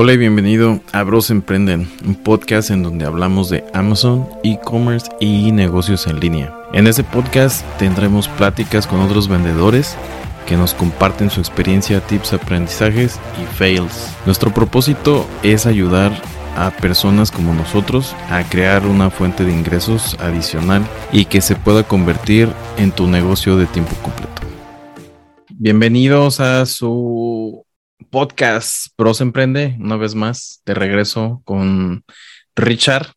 Hola y bienvenido a Bros Emprenden, un podcast en donde hablamos de Amazon, e-commerce y negocios en línea. En este podcast tendremos pláticas con otros vendedores que nos comparten su experiencia, tips, aprendizajes y fails. Nuestro propósito es ayudar a personas como nosotros a crear una fuente de ingresos adicional y que se pueda convertir en tu negocio de tiempo completo. Bienvenidos a su podcast Pros Emprende, una vez más, de regreso con Richard,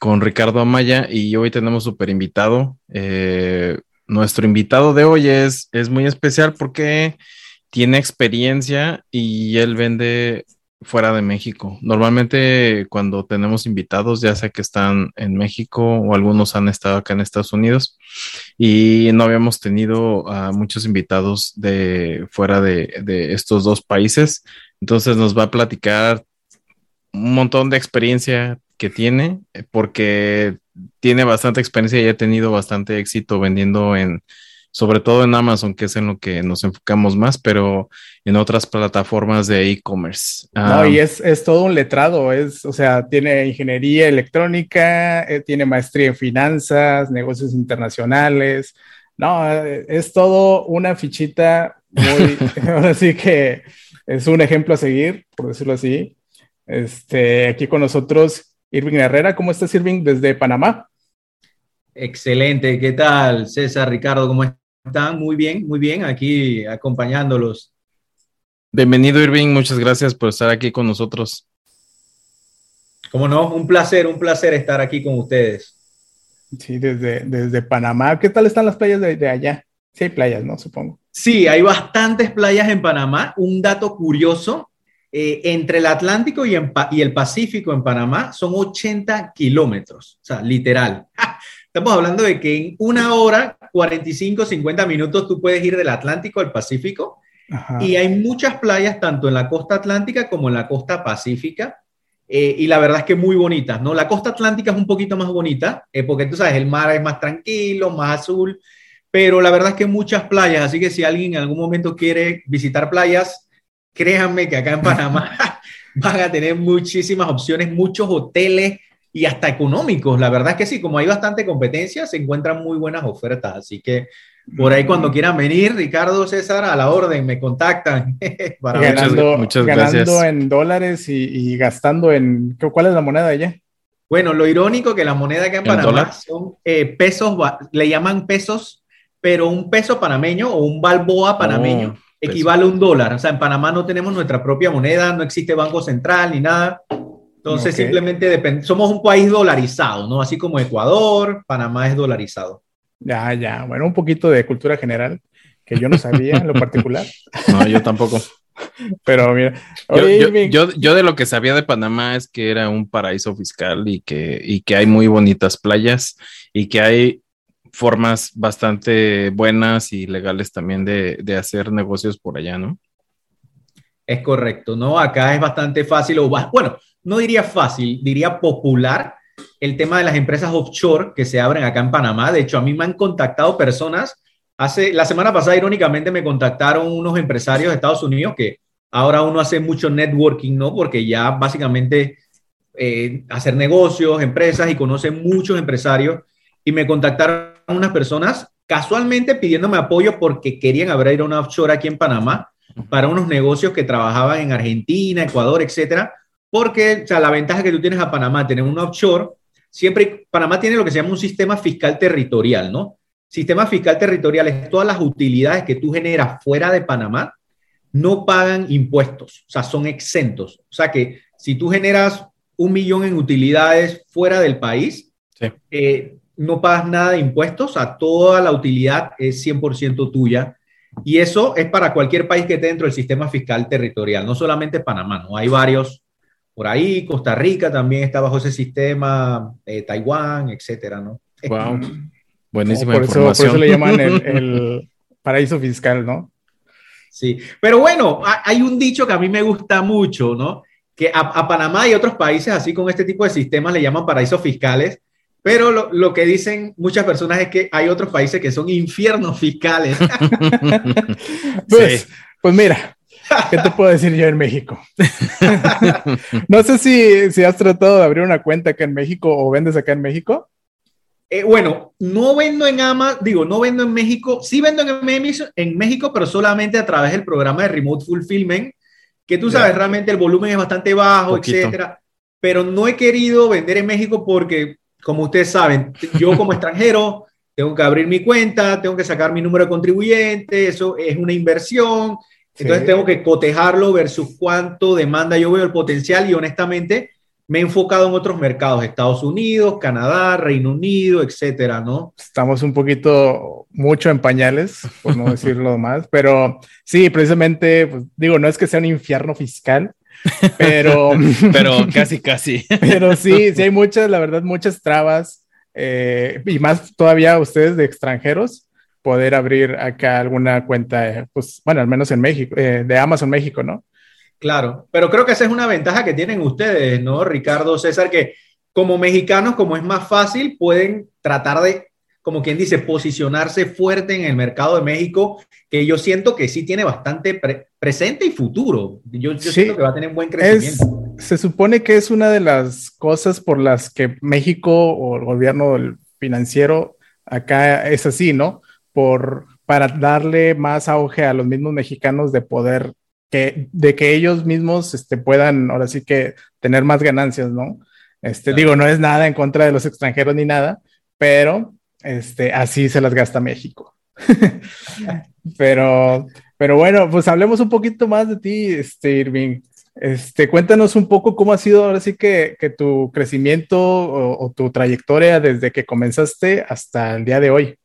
con Ricardo Amaya, y hoy tenemos super invitado. Eh, nuestro invitado de hoy es, es muy especial porque tiene experiencia y él vende fuera de México. Normalmente cuando tenemos invitados, ya sea que están en México o algunos han estado acá en Estados Unidos y no habíamos tenido muchos invitados de fuera de, de estos dos países. Entonces nos va a platicar un montón de experiencia que tiene porque tiene bastante experiencia y ha tenido bastante éxito vendiendo en sobre todo en Amazon, que es en lo que nos enfocamos más, pero en otras plataformas de e-commerce. No, y es, es, todo un letrado, es, o sea, tiene ingeniería electrónica, eh, tiene maestría en finanzas, negocios internacionales. No, es todo una fichita muy, así que es un ejemplo a seguir, por decirlo así. Este, aquí con nosotros, Irving Herrera. ¿Cómo estás, Irving, desde Panamá? Excelente, ¿qué tal? César, Ricardo, ¿cómo estás? Están muy bien, muy bien, aquí acompañándolos. Bienvenido, Irving. Muchas gracias por estar aquí con nosotros. Como no, un placer, un placer estar aquí con ustedes. Sí, desde, desde Panamá. ¿Qué tal están las playas de, allá? Sí, hay playas, ¿no? Supongo. Sí, hay bastantes playas en Panamá. Un dato curioso, eh, entre el Atlántico y, y, el Pacífico en Panamá son 80 kilómetros, o sea, literal. Estamos hablando de que en una hora, 45, 50 minutos, tú puedes ir del Atlántico al Pacífico. Y hay muchas playas, tanto en la costa atlántica como en la costa pacífica. Eh, y la verdad es que muy bonitas, ¿no? La costa atlántica es un poquito más bonita, eh, porque tú sabes, el mar es más tranquilo, más azul, pero la verdad es que muchas playas, así que si alguien en algún momento quiere visitar playas, créanme que acá en Panamá van a tener muchísimas opciones, muchos hoteles, y hasta económicos. La verdad es que sí, como hay bastante competencia, se encuentran muy buenas ofertas. Así que por ahí cuando quieran venir, Ricardo, César, a la orden, me contactan. Para ganando, muchas, ganando en dólares y, gastando en... ¿Cuál es la moneda allá? Bueno, lo irónico que la moneda que en, Panamá son eh, pesos, le llaman pesos, pero un peso panameño o un balboa panameño oh, equivale a un dólar. O sea, en Panamá no tenemos nuestra propia moneda, no existe banco central ni nada. Entonces, simplemente depende. Somos un país dolarizado, ¿no? Así como Ecuador, Panamá es dolarizado. Ya, ya. Bueno, un poquito de cultura general que yo no sabía en lo particular. No, yo tampoco. Pero mira, yo, yo, de lo que sabía de Panamá es que era un paraíso fiscal y que, y que hay muy bonitas playas y que hay formas bastante buenas y legales también de, de hacer negocios por allá, ¿no? Es correcto, ¿no? Acá es bastante fácil, o bueno, no diría fácil, diría popular el tema de las empresas offshore que se abren acá en Panamá. De hecho, a mí me han contactado personas. Hace, la semana pasada, irónicamente, me contactaron unos empresarios de Estados Unidos que ahora uno hace mucho networking, ¿no? Porque ya básicamente eh, hacer negocios, empresas y conoce muchos empresarios. Y me contactaron unas personas casualmente pidiéndome apoyo porque querían abrir una offshore aquí en Panamá para unos negocios que trabajaban en Argentina, Ecuador, etcétera porque o sea, la ventaja que tú tienes a Panamá, tener un offshore, siempre Panamá tiene lo que se llama un sistema fiscal territorial, ¿no? Sistema fiscal territorial es todas las utilidades que tú generas fuera de Panamá no pagan impuestos, o sea, son exentos. O sea que si tú generas un millón en utilidades fuera del país, eh, no pagas nada de impuestos, a toda la utilidad es 100% tuya. Y eso es para cualquier país que esté dentro del sistema fiscal territorial, no solamente Panamá, ¿no? Hay varios por ahí, Costa Rica también está bajo ese sistema, eh, Taiwán, etcétera, ¿no? Wow. Buenísima por información. Eso, por eso le llaman el, paraíso fiscal, ¿no? Sí, pero bueno, hay un dicho que a mí me gusta mucho, ¿no? Que a, Panamá y otros países así con este tipo de sistemas le llaman paraísos fiscales, pero lo, lo, que dicen muchas personas es que hay otros países que son infiernos fiscales. pues, pues mira, ¿Qué te puedo decir yo en México? no sé si, si has tratado de abrir una cuenta acá en México o vendes acá en México. Eh, bueno, no vendo en Amazon, digo, no vendo en México, sí vendo en, en México, pero solamente a través del programa de Remote Fulfillment, que tú sabes, realmente el volumen es bastante bajo, etcétera. Pero no he querido vender en México porque, como ustedes saben, yo como extranjero tengo que abrir mi cuenta, tengo que sacar mi número de contribuyente, eso es una inversión, entonces tengo que cotejarlo versus cuánto demanda yo veo el potencial y honestamente me he enfocado en otros mercados, Estados Unidos, Canadá, Reino Unido, etcétera, ¿no? Estamos un poquito mucho en pañales, por no decirlo más, pero sí, precisamente, pues, digo, no es que sea un infierno fiscal, pero... pero casi, casi. pero sí, sí hay muchas, la verdad, muchas trabas, eh, y más todavía ustedes de extranjeros, poder abrir acá alguna cuenta, pues, bueno, al menos en México, eh, de Amazon México, ¿no? Claro, pero creo que esa es una ventaja que tienen ustedes, ¿no, Ricardo, César? Que como mexicanos, como es más fácil, pueden tratar de, como quien dice, posicionarse fuerte en el mercado de México, que yo siento que sí tiene bastante presente y futuro. Yo, siento que va a tener un buen crecimiento. se supone que es una de las cosas por las que México o el gobierno financiero acá es así, ¿no? Por, para darle más auge a los mismos mexicanos de poder que, de que ellos mismos este, puedan ahora sí que tener más ganancias, ¿no? Este, Digo, no es nada en contra de los extranjeros ni nada, pero este, así se las gasta México. pero, pero bueno, pues hablemos un poquito más de ti, este, Irving. Este, cuéntanos un poco cómo ha sido ahora sí que, que tu crecimiento o, tu trayectoria desde que comenzaste hasta el día de hoy.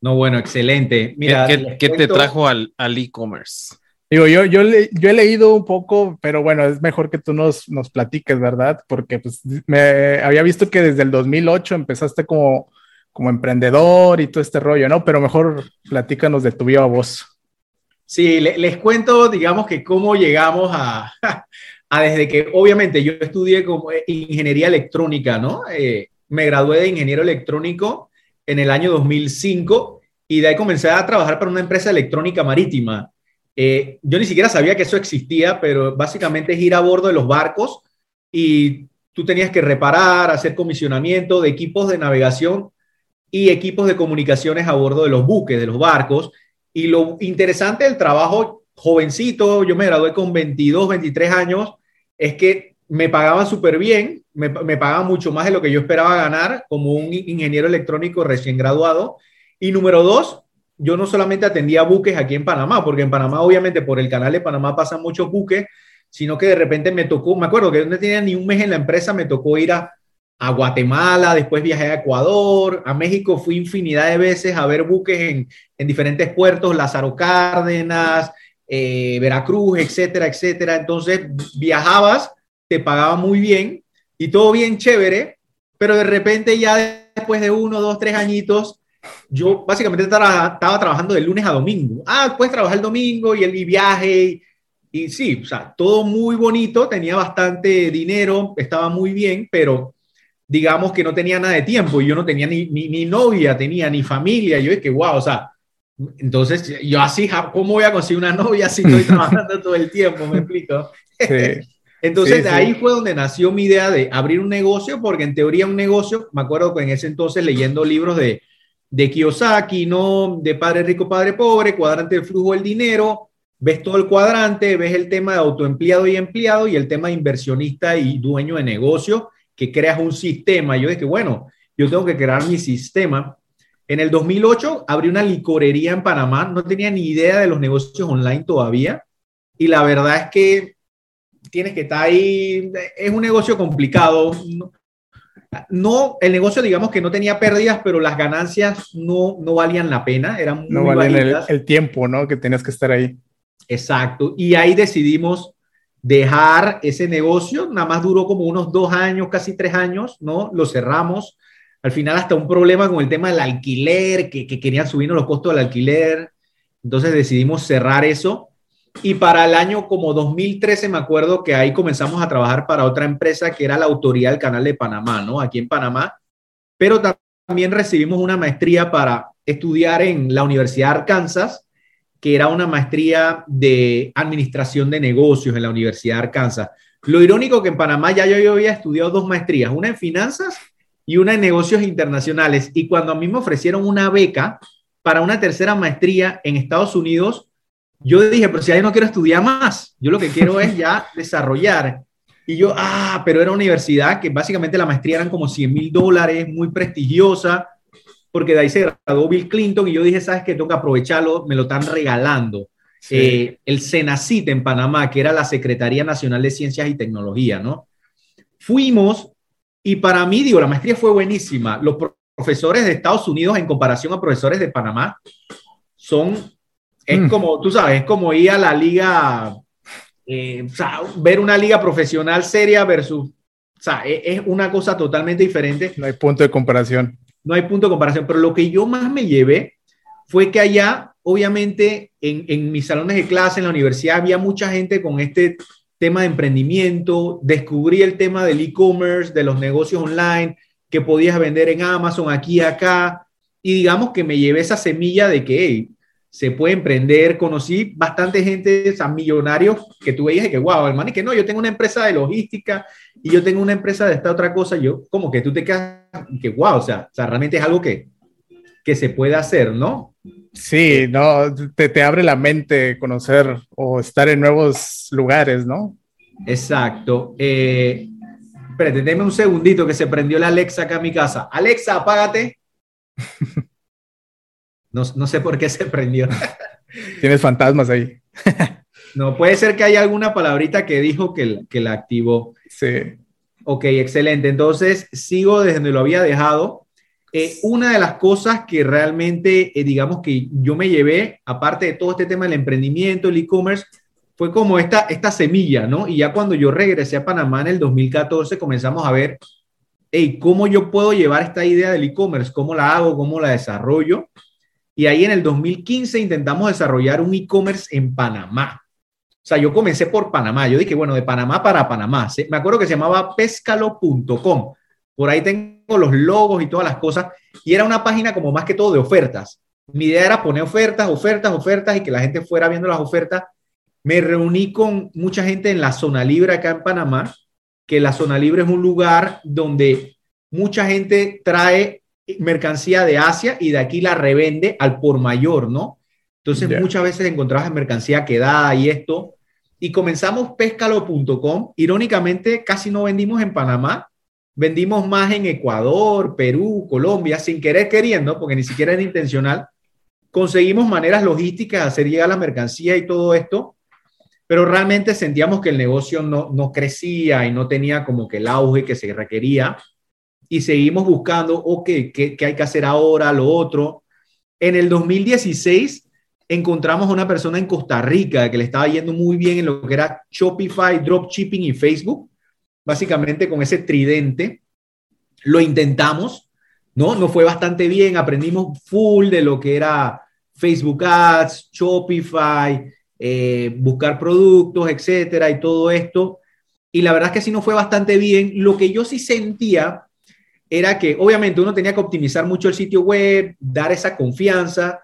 No, bueno, excelente. Mira, ¿qué, te trajo al e-commerce? Digo, yo, yo, yo he leído un poco, pero bueno, es mejor que tú nos, nos platiques, ¿verdad? Porque pues me había visto que desde el 2008 empezaste como, como emprendedor y todo este rollo, ¿no? Pero mejor platícanos de tu viva voz. Sí, les cuento, digamos que cómo llegamos a, a, desde que, obviamente, yo estudié como ingeniería electrónica, ¿no? Eh, me gradué de ingeniero electrónico en el año 2005 y de ahí comencé a trabajar para una empresa electrónica marítima. Eh, yo ni siquiera sabía que eso existía, pero básicamente es ir a bordo de los barcos y tú tenías que reparar, hacer comisionamiento de equipos de navegación y equipos de comunicaciones a bordo de los buques, de los barcos. Y lo interesante del trabajo jovencito, yo me gradué con 22, 23 años, es que me pagaban súper bien, me, me pagaban mucho más de lo que yo esperaba ganar como un ingeniero electrónico recién graduado. Y número dos, yo no solamente atendía buques aquí en Panamá, porque en Panamá, obviamente, por el canal de Panamá pasan muchos buques, sino que de repente me tocó, me acuerdo que no tenía ni un mes en la empresa, me tocó ir a, Guatemala, después viajé a Ecuador, a México fui infinidad de veces a ver buques en, diferentes puertos, Lázaro Cárdenas, eh, Veracruz, etcétera, etcétera. Entonces viajabas, te pagaba muy bien y todo bien chévere, pero de repente ya después de uno, dos, tres añitos, yo básicamente estaba, trabajando de lunes a domingo. Ah, puedes trabajar el domingo y el viaje. Y, sí, o sea, todo muy bonito, tenía bastante dinero, estaba muy bien, pero digamos que no tenía nada de tiempo. y Yo no tenía ni, ni, novia, tenía ni familia. Yo es que, wow, o sea, entonces yo así, ¿cómo voy a conseguir una novia si estoy trabajando todo el tiempo? ¿Me explico? Entonces, de ahí fue donde nació mi idea de abrir un negocio, porque en teoría un negocio, me acuerdo que en ese entonces leyendo libros de, de Kiyosaki, ¿no? De padre rico, padre pobre, cuadrante del flujo del dinero, ves todo el cuadrante, ves el tema de autoempleado y empleado y el tema de inversionista y dueño de negocio, que creas un sistema. Yo dije, bueno, yo tengo que crear mi sistema. En el 2008 abrí una licorería en Panamá, no tenía ni idea de los negocios online todavía y la verdad es que tienes que estar ahí, es un negocio complicado, no, el negocio digamos que no tenía pérdidas, pero las ganancias no, no valían la pena, eran no valían el, tiempo, ¿no? Que tenías que estar ahí. Exacto, y ahí decidimos dejar ese negocio, nada más duró como unos dos años, casi tres años, ¿no? Lo cerramos. Al final hasta un problema con el tema del alquiler, que, que querían subirnos los costos del alquiler. Entonces decidimos cerrar eso y para el año como 2013 me acuerdo que ahí comenzamos a trabajar para otra empresa que era la Autoridad del Canal de Panamá, ¿no? Aquí en Panamá. Pero también recibimos una maestría para estudiar en la Universidad de Arkansas, que era una maestría de administración de negocios en la Universidad de Arkansas. Lo irónico que en Panamá ya yo había estudiado dos maestrías, una en finanzas y una en negocios internacionales. Y cuando a mí me ofrecieron una beca para una tercera maestría en Estados Unidos, yo dije, pero si ahí no quiero estudiar más, yo lo que quiero es ya desarrollar. Y yo, ah, pero era una universidad que básicamente la maestría eran como 100 mil dólares, muy prestigiosa, porque de ahí se graduó Bill Clinton y yo dije, ¿sabes qué? Tengo que aprovecharlo, me lo están regalando. Eh, el CENACIT en Panamá, que era la Secretaría Nacional de Ciencias y Tecnología, ¿no? Fuimos y para mí, digo, la maestría fue buenísima. Los profesores de Estados Unidos en comparación a profesores de Panamá son, es mm. como, tú sabes, es como ir a la liga, eh, o sea, ver una liga profesional seria versus, o sea, es, es una cosa totalmente diferente. No hay punto de comparación. No hay punto de comparación, pero lo que yo más me llevé fue que allá, obviamente, en, en mis salones de clase, en la universidad, había mucha gente con este tema de emprendimiento, descubrí el tema del e-commerce, de los negocios online, que podías vender en Amazon, aquí acá, y digamos que me llevé esa semilla de que se puede emprender, conocí bastante gente, o millonarios que tú veías y que, wow, hermano, y que no, yo tengo una empresa de logística y yo tengo una empresa de esta otra cosa, yo como que tú te quedas, que wow, o sea, o sea realmente es algo que, que se puede hacer, ¿no? Sí, no, te, te abre la mente conocer o estar en nuevos lugares, ¿no? Exacto. Eh, espérate, déme un segundito que se prendió la Alexa acá en mi casa. Alexa, apágate. No, no sé por qué se prendió. Tienes fantasmas ahí. no, puede ser que haya alguna palabrita que dijo que, que la activó. Sí. Ok, excelente. Entonces, sigo desde donde lo había dejado. Eh, una de las cosas que realmente, eh, digamos que yo me llevé, aparte de todo este tema del emprendimiento, el e-commerce, fue como esta, esta semilla, ¿no? Y ya cuando yo regresé a Panamá en el 2014, comenzamos a ver, hey, ¿cómo yo puedo llevar esta idea del e-commerce? ¿Cómo la hago? ¿Cómo la desarrollo? Y ahí en el 2015 intentamos desarrollar un e-commerce en Panamá. O sea, yo comencé por Panamá. Yo dije, bueno, de Panamá para Panamá. Me acuerdo que se llamaba pescalo.com. Por ahí tengo los logos y todas las cosas. Y era una página como más que todo de ofertas. Mi idea era poner ofertas, ofertas, ofertas y que la gente fuera viendo las ofertas. Me reuní con mucha gente en la zona libre acá en Panamá, que la zona libre es un lugar donde mucha gente trae mercancía de Asia y de aquí la revende al por mayor, ¿no? Entonces muchas veces encontrabas mercancía quedada y esto. Y comenzamos pescalo.com. Irónicamente, casi no vendimos en Panamá, vendimos más en Ecuador, Perú, Colombia, sin querer queriendo, porque ni siquiera era intencional. Conseguimos maneras logísticas de hacer llegar la mercancía y todo esto, pero realmente sentíamos que el negocio no, no crecía y no tenía como que el auge que se requería. Y seguimos buscando, ok, ¿qué, qué hay que hacer ahora? Lo otro. En el 2016 encontramos a una persona en Costa Rica que le estaba yendo muy bien en lo que era Shopify, Dropshipping y Facebook básicamente con ese tridente. Lo intentamos, ¿no? Nos fue bastante bien, aprendimos full de lo que era Facebook Ads, Shopify, eh, buscar productos, etcétera, y todo esto. Y la verdad es que sí nos fue bastante bien. Lo que yo sí sentía era que obviamente uno tenía que optimizar mucho el sitio web, dar esa confianza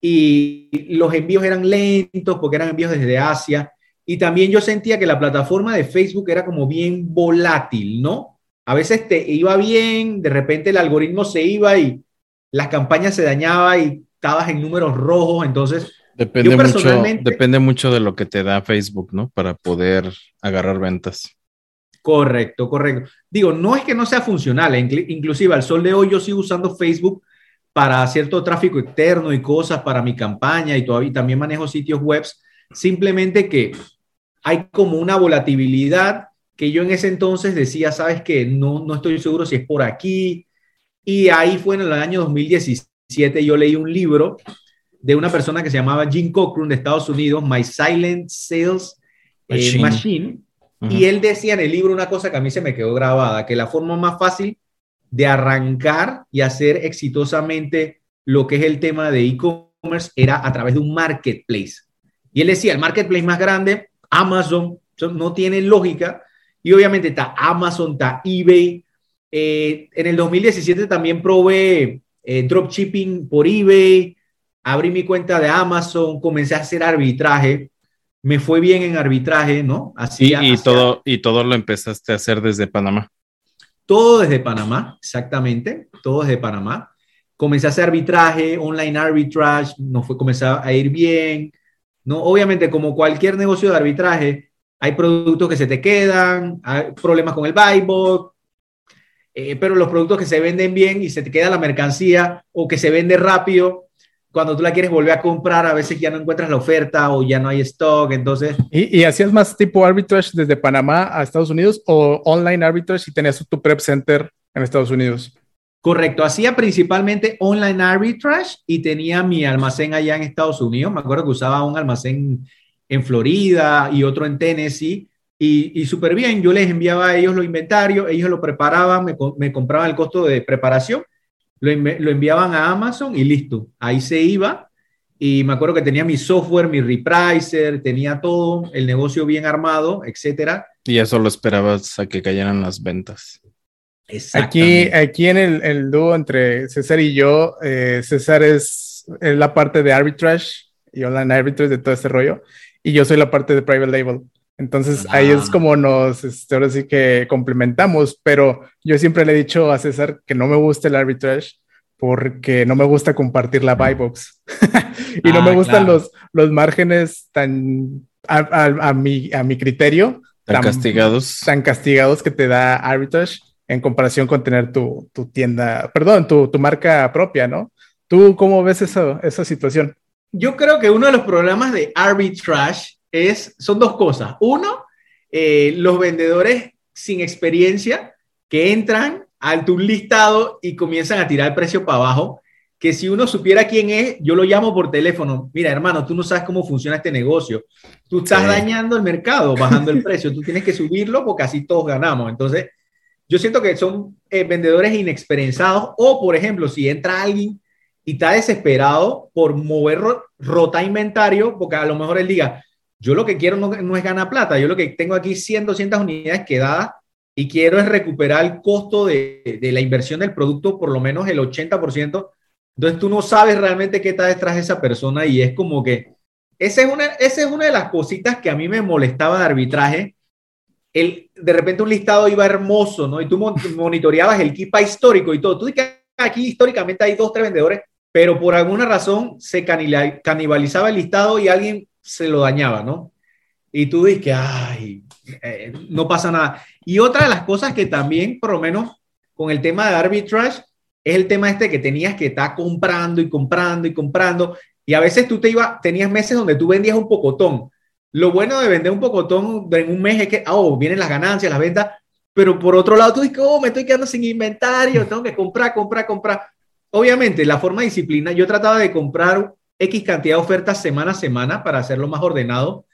y los envíos eran lentos porque eran envíos desde Asia. Y también yo sentía que la plataforma de Facebook era como bien volátil, ¿no? A veces te iba bien, de repente el algoritmo se iba y las campañas se dañaba y estabas en números rojos, entonces... Depende, mucho, depende mucho de lo que te da Facebook, ¿no? Para poder agarrar ventas. Correcto, correcto. Digo, no es que no sea funcional, inclusive al sol de hoy yo sigo usando Facebook para cierto tráfico externo y cosas para mi campaña y todavía también manejo sitios web, simplemente que hay como una volatilidad que yo en ese entonces decía, sabes que no, no estoy seguro si es por aquí. Y ahí fue en el año 2017, yo leí un libro de una persona que se llamaba Jim Cochran de Estados Unidos, My Silent Sales eh, Machine. Y él decía en el libro una cosa que a mí se me quedó grabada, que la forma más fácil de arrancar y hacer exitosamente lo que es el tema de e-commerce era a través de un marketplace. Y él decía, el marketplace más grande Amazon, no tiene lógica. Y obviamente está Amazon, está eBay. Eh, en el 2017 también probé eh, dropshipping por eBay. abrí mi cuenta de Amazon, comencé a hacer arbitraje, me fue bien en arbitraje, ¿no? Así, y, todo, y todo lo empezaste a hacer desde Panamá. Todo desde Panamá, exactamente, todo desde Panamá. Comencé a hacer arbitraje, online arbitrage, no fue comenzar a ir bien, ¿no? Obviamente, como cualquier negocio de arbitraje, hay productos que se te quedan, hay problemas con el buy eh, pero los productos que se venden bien y se te queda la mercancía o que se vende rápido, cuando tú la quieres volver a comprar, a veces ya no encuentras la oferta o ya no hay stock, entonces... ¿Y, hacías más tipo arbitrage desde Panamá a Estados Unidos o online arbitrage y tenías tu prep center en Estados Unidos? Correcto, hacía principalmente online arbitrage y tenía mi almacén allá en Estados Unidos. Me acuerdo que usaba un almacén en Florida y otro en Tennessee. Y, y súper bien, yo les enviaba a ellos los inventarios, ellos lo preparaban, me, me compraban el costo de preparación, lo, lo, enviaban a Amazon y listo, ahí se iba. Y me acuerdo que tenía mi software, mi repricer, tenía todo, el negocio bien armado, etcétera. Y eso lo esperabas a que cayeran las ventas. Aquí, aquí en el, el, dúo entre César y yo, eh, César es, es, la parte de arbitrage y online arbitrage de todo este rollo y yo soy la parte de private label. Entonces ahí es ah. como nos, este, ahora sí que complementamos, pero yo siempre le he dicho a César que no me gusta el arbitrage porque no me gusta compartir la buy box y no me ah, gustan los, los márgenes tan a, a, mi, a mi criterio. Tan, castigados. Tan castigados que te da arbitrage en comparación con tener tu, tu tienda, perdón, tu, tu, marca propia, ¿no? ¿Tú cómo ves eso, esa situación? Yo creo que uno de los problemas de arbitrage es, son dos cosas. Uno, eh, los vendedores sin experiencia que entran a tu listado y comienzan a tirar el precio para abajo, que si uno supiera quién es, yo lo llamo por teléfono. Mira, hermano, tú no sabes cómo funciona este negocio. Tú estás dañando el mercado, bajando el precio. Tú tienes que subirlo porque así todos ganamos. Entonces, yo siento que son eh, vendedores inexperenzados o, por ejemplo, si entra alguien y está desesperado por mover rota inventario, porque a lo mejor él diga, yo lo que quiero no, es ganar plata, yo lo que tengo aquí 100, 200 unidades quedadas y quiero es recuperar el costo de, de la inversión del producto, por lo menos el 80%. Entonces tú no sabes realmente qué está detrás de esa persona y es como que esa es una, esa es una de las cositas que a mí me molestaba de arbitraje. El, de repente un listado iba hermoso, ¿no? Y tú monitoreabas el KIPA histórico y todo. Tú dices que aquí históricamente hay dos, tres vendedores pero por alguna razón se canibalizaba el listado y alguien se lo dañaba, ¿no? Y tú dices que, ay, eh, no pasa nada. Y otra de las cosas que también, por lo menos con el tema de arbitrage, es el tema este que tenías que estar comprando y comprando y comprando. Y a veces tú te ibas, tenías meses donde tú vendías un pocotón. Lo bueno de vender un pocotón en un mes es que, oh, vienen las ganancias, las ventas, pero por otro lado tú dices, oh, me estoy quedando sin inventario, tengo que comprar, comprar, comprar obviamente, la forma de disciplina, yo trataba de comprar X cantidad de ofertas semana a semana para hacerlo más ordenado,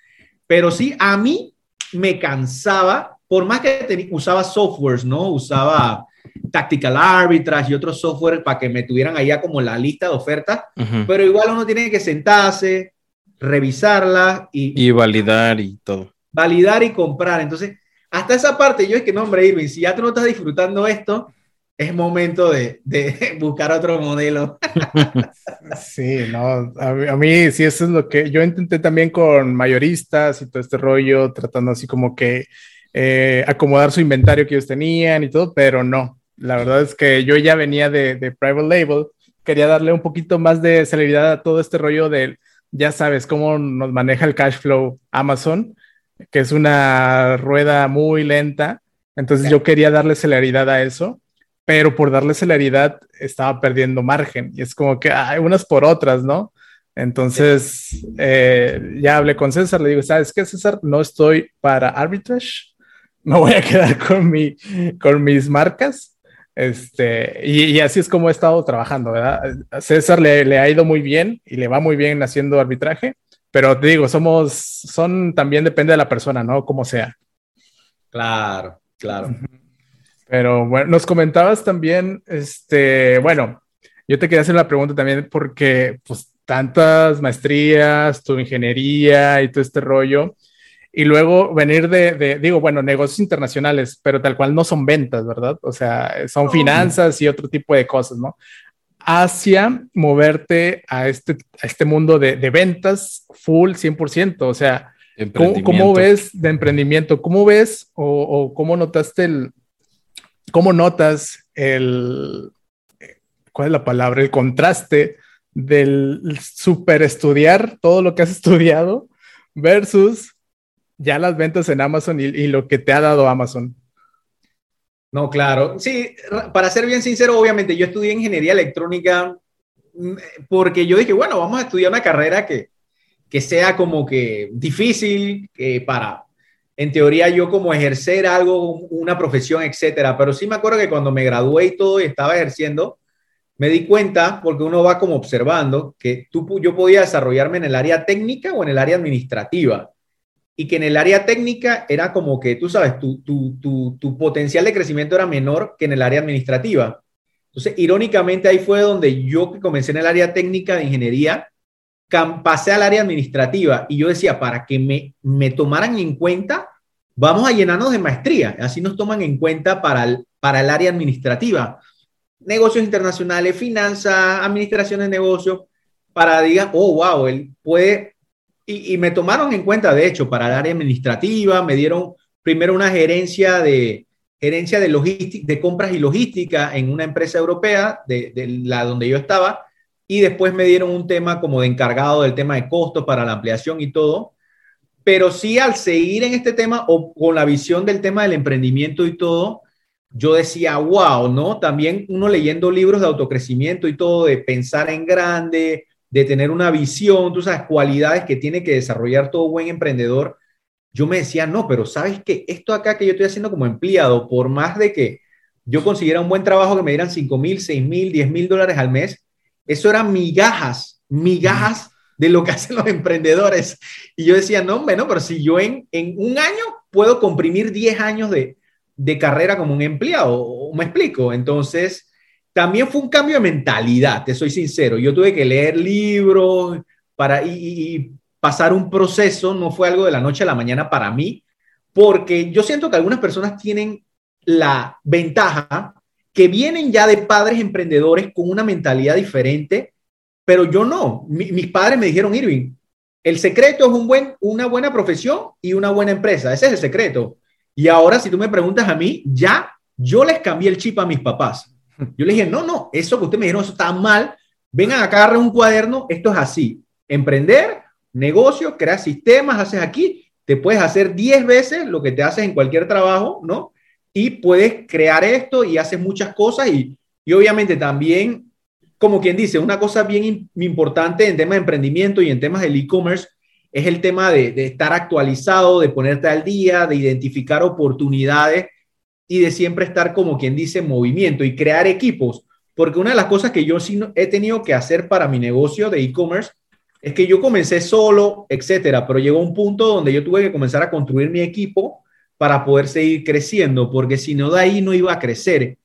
pero sí, a mí me cansaba, por más que usaba softwares, ¿no? Usaba Tactical Arbitrage y otros softwares para que me tuvieran allá como la lista de ofertas, pero igual uno tiene que sentarse, revisarla y... Y validar y todo. Validar y comprar. Entonces, hasta esa parte, yo es que no, hombre, Irving, si ya tú no estás disfrutando esto, es momento de, buscar otro modelo. Sí, no, a, mí sí, eso es lo que yo intenté también con mayoristas y todo este rollo, tratando así como que eh, acomodar su inventario que ellos tenían y todo, pero no, la verdad es que yo ya venía de, de private label, quería darle un poquito más de celeridad a todo este rollo de, ya sabes, cómo nos maneja el cash flow Amazon, que es una rueda muy lenta, entonces yo quería darle celeridad a eso pero por darle celeridad estaba perdiendo margen y es como que hay unas por otras, ¿no? Entonces eh, ya hablé con César, le digo, ¿sabes qué, César? No estoy para arbitrage, me voy a quedar con, mi, con mis marcas. Este, y, así es como he estado trabajando, ¿verdad? A César le, le, ha ido muy bien y le va muy bien haciendo arbitraje, pero te digo, somos, son también depende de la persona, ¿no? Como sea. Claro, claro. Pero bueno, nos comentabas también, este, bueno, yo te quería hacer una pregunta también porque pues tantas maestrías, tu ingeniería y todo este rollo, y luego venir de, digo, bueno, negocios internacionales, pero tal cual no son ventas, ¿verdad? O sea, son finanzas y otro tipo de cosas, ¿no? hacia moverte a este, a este mundo de, de ventas full 100%. O sea, ¿cómo, ves de emprendimiento? ¿Cómo ves o, o, cómo notaste el, cómo notas el, ¿cuál es la palabra? El contraste del super estudiar todo lo que has estudiado versus ya las ventas en Amazon y, lo que te ha dado Amazon. No, claro. Sí, para ser bien sincero, obviamente yo estudié ingeniería electrónica mm, porque yo dije, bueno, vamos a estudiar una carrera que, que sea como que difícil que para, en teoría, yo como ejercer algo, una profesión, etcétera. Pero sí me acuerdo que cuando me gradué y todo y estaba ejerciendo, me di cuenta, porque uno va como observando, que tú, yo podía desarrollarme en el área técnica o en el área administrativa y que en el área técnica era como que, tú sabes, tu, tu, tu, tu, potencial de crecimiento era menor que en el área administrativa. Entonces, irónicamente, ahí fue donde yo que comencé en el área técnica de ingeniería, pasé al área administrativa y yo decía, para que me, me tomaran en cuenta, vamos a llenarnos de maestría, así nos toman en cuenta para el, para el área administrativa. Negocios internacionales, finanzas, administración de negocios, para digan, oh, wow, él puede y, me tomaron en cuenta, de hecho, para el área administrativa, me dieron primero una gerencia de, gerencia de, logística, de compras y logística en una empresa europea, de, de, la donde yo estaba, y después me dieron un tema como de encargado del tema de costos para la ampliación y todo. Pero sí, al seguir en este tema o con la visión del tema del emprendimiento y todo, yo decía, wow, ¿no? También uno leyendo libros de autocrecimiento y todo, de pensar en grande, de tener una visión, tú sabes, cualidades que tiene que desarrollar todo buen emprendedor, yo me decía, no, pero sabes que esto acá que yo estoy haciendo como empleado, por más de que yo consiguiera un buen trabajo que me dieran 5 mil, 6 mil, 10 mil dólares al mes, eso eran migajas, migajas de lo que hacen los emprendedores. Y yo decía, no, bueno, pero si yo en, en un año puedo comprimir 10 años de, de carrera como un empleado, me explico. Entonces, también fue un cambio de mentalidad, te soy sincero. Yo tuve que leer libros para, y, pasar un proceso, no fue algo de la noche a la mañana para mí, porque yo siento que algunas personas tienen la ventaja que vienen ya de padres emprendedores con una mentalidad diferente, pero yo no. mis padres me dijeron, Irving, el secreto es un buen, una buena profesión y una buena empresa. Ese es el secreto. Y ahora, si tú me preguntas a mí, ya yo les cambié el chip a mis papás. Yo le dije, no, no, eso que usted me dijeron, eso está mal. Vengan acá, agarren un cuaderno, esto es así. Emprender, negocio, crear sistemas, haces aquí, te puedes hacer 10 veces lo que te haces en cualquier trabajo, ¿no? Y puedes crear esto y haces muchas cosas y, y obviamente también, como quien dice, una cosa bien importante en temas de emprendimiento y en temas del e-commerce es el tema de, estar actualizado, de ponerte al día, de identificar oportunidades y de siempre estar como quien dice en movimiento y crear equipos. Porque una de las cosas que yo sí he tenido que hacer para mi negocio de e-commerce es que yo comencé solo, etcétera, pero llegó un punto donde yo tuve que comenzar a construir mi equipo para poder seguir creciendo, porque si no de ahí no iba a crecer.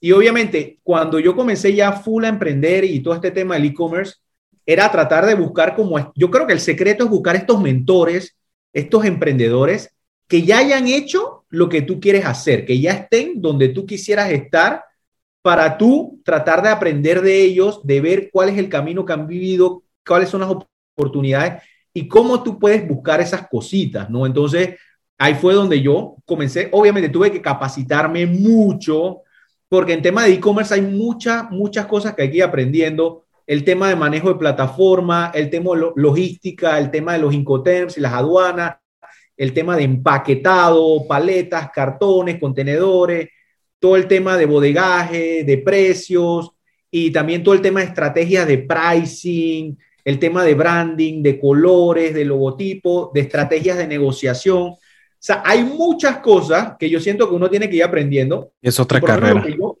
Y obviamente, cuando yo comencé ya full a emprender y todo este tema del e-commerce, era tratar de buscar como, yo creo que el secreto es buscar estos mentores, estos emprendedores que ya hayan hecho lo que tú quieres hacer, que ya estén donde tú quisieras estar para tú tratar de aprender de ellos, de ver cuál es el camino que han vivido, cuáles son las oportunidades y cómo tú puedes buscar esas cositas, ¿no? Entonces, ahí fue donde yo comencé. Obviamente tuve que capacitarme mucho, porque en tema de e-commerce hay muchas, muchas cosas que hay que ir aprendiendo. El tema de manejo de plataforma, el tema de logística, el tema de los incoterms y las aduanas, el tema de empaquetado, paletas, cartones, contenedores, todo el tema de bodegaje, de precios y también todo el tema de estrategias de pricing, el tema de branding, de colores, de logotipo, de estrategias de negociación. O sea, hay muchas cosas que yo siento que uno tiene que ir aprendiendo. Es otra carrera. Lo que, yo,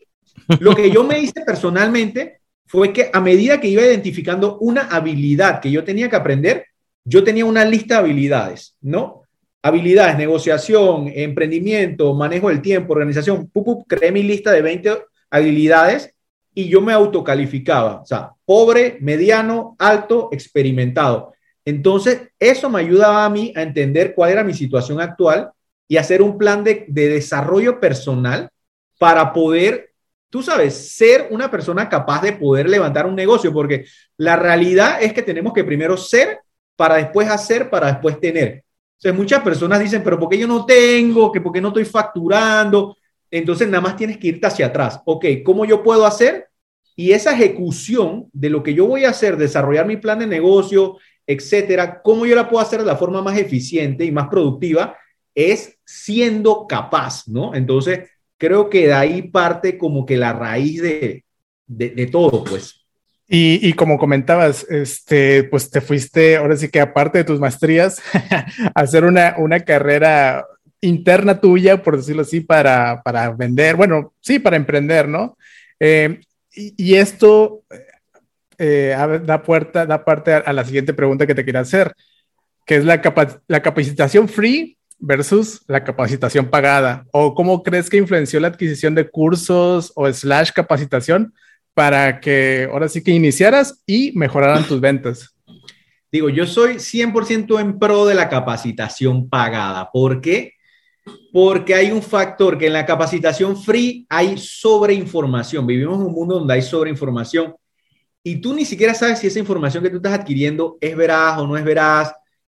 lo que yo me hice personalmente fue que a medida que iba identificando una habilidad que yo tenía que aprender, yo tenía una lista de habilidades, ¿no? habilidades, negociación, emprendimiento, manejo del tiempo, organización, creé mi lista de 20 habilidades y yo me autocalificaba, o sea, pobre, mediano, alto, experimentado. Entonces, eso me ayudaba a mí a entender cuál era mi situación actual y hacer un plan de, de desarrollo personal para poder tú sabes, ser una persona capaz de poder levantar un negocio, porque la realidad es que tenemos que primero ser para después hacer, para después tener. Entonces muchas personas dicen, pero ¿por qué yo no tengo? ¿Que ¿Por qué no estoy facturando? Entonces nada más tienes que irte hacia atrás. Ok, ¿cómo yo puedo hacer? Y esa ejecución de lo que yo voy a hacer, desarrollar mi plan de negocio, etcétera, cómo yo la puedo hacer de la forma más eficiente y más productiva, es siendo capaz, ¿no? Entonces, creo que de ahí parte como que la raíz de, de, todo, pues. Y, y, como comentabas, este, pues te fuiste, ahora sí que aparte de tus maestrías, a hacer una, una carrera interna tuya, por decirlo así, para, para vender, bueno, sí, para emprender, ¿no? Eh, y, esto eh, da, puerta, da parte a, la siguiente pregunta que te quería hacer, que es la, la capacitación free versus la capacitación pagada? ¿O cómo crees que influenció la adquisición de cursos o slash capacitación para que ahora sí que iniciaras y mejoraran tus ventas? Digo, yo soy 100% en pro de la capacitación pagada. ¿Por qué? Porque hay un factor que en la capacitación free hay sobreinformación. Vivimos en un mundo donde hay sobreinformación y tú ni siquiera sabes si esa información que tú estás adquiriendo es veraz o no es veraz.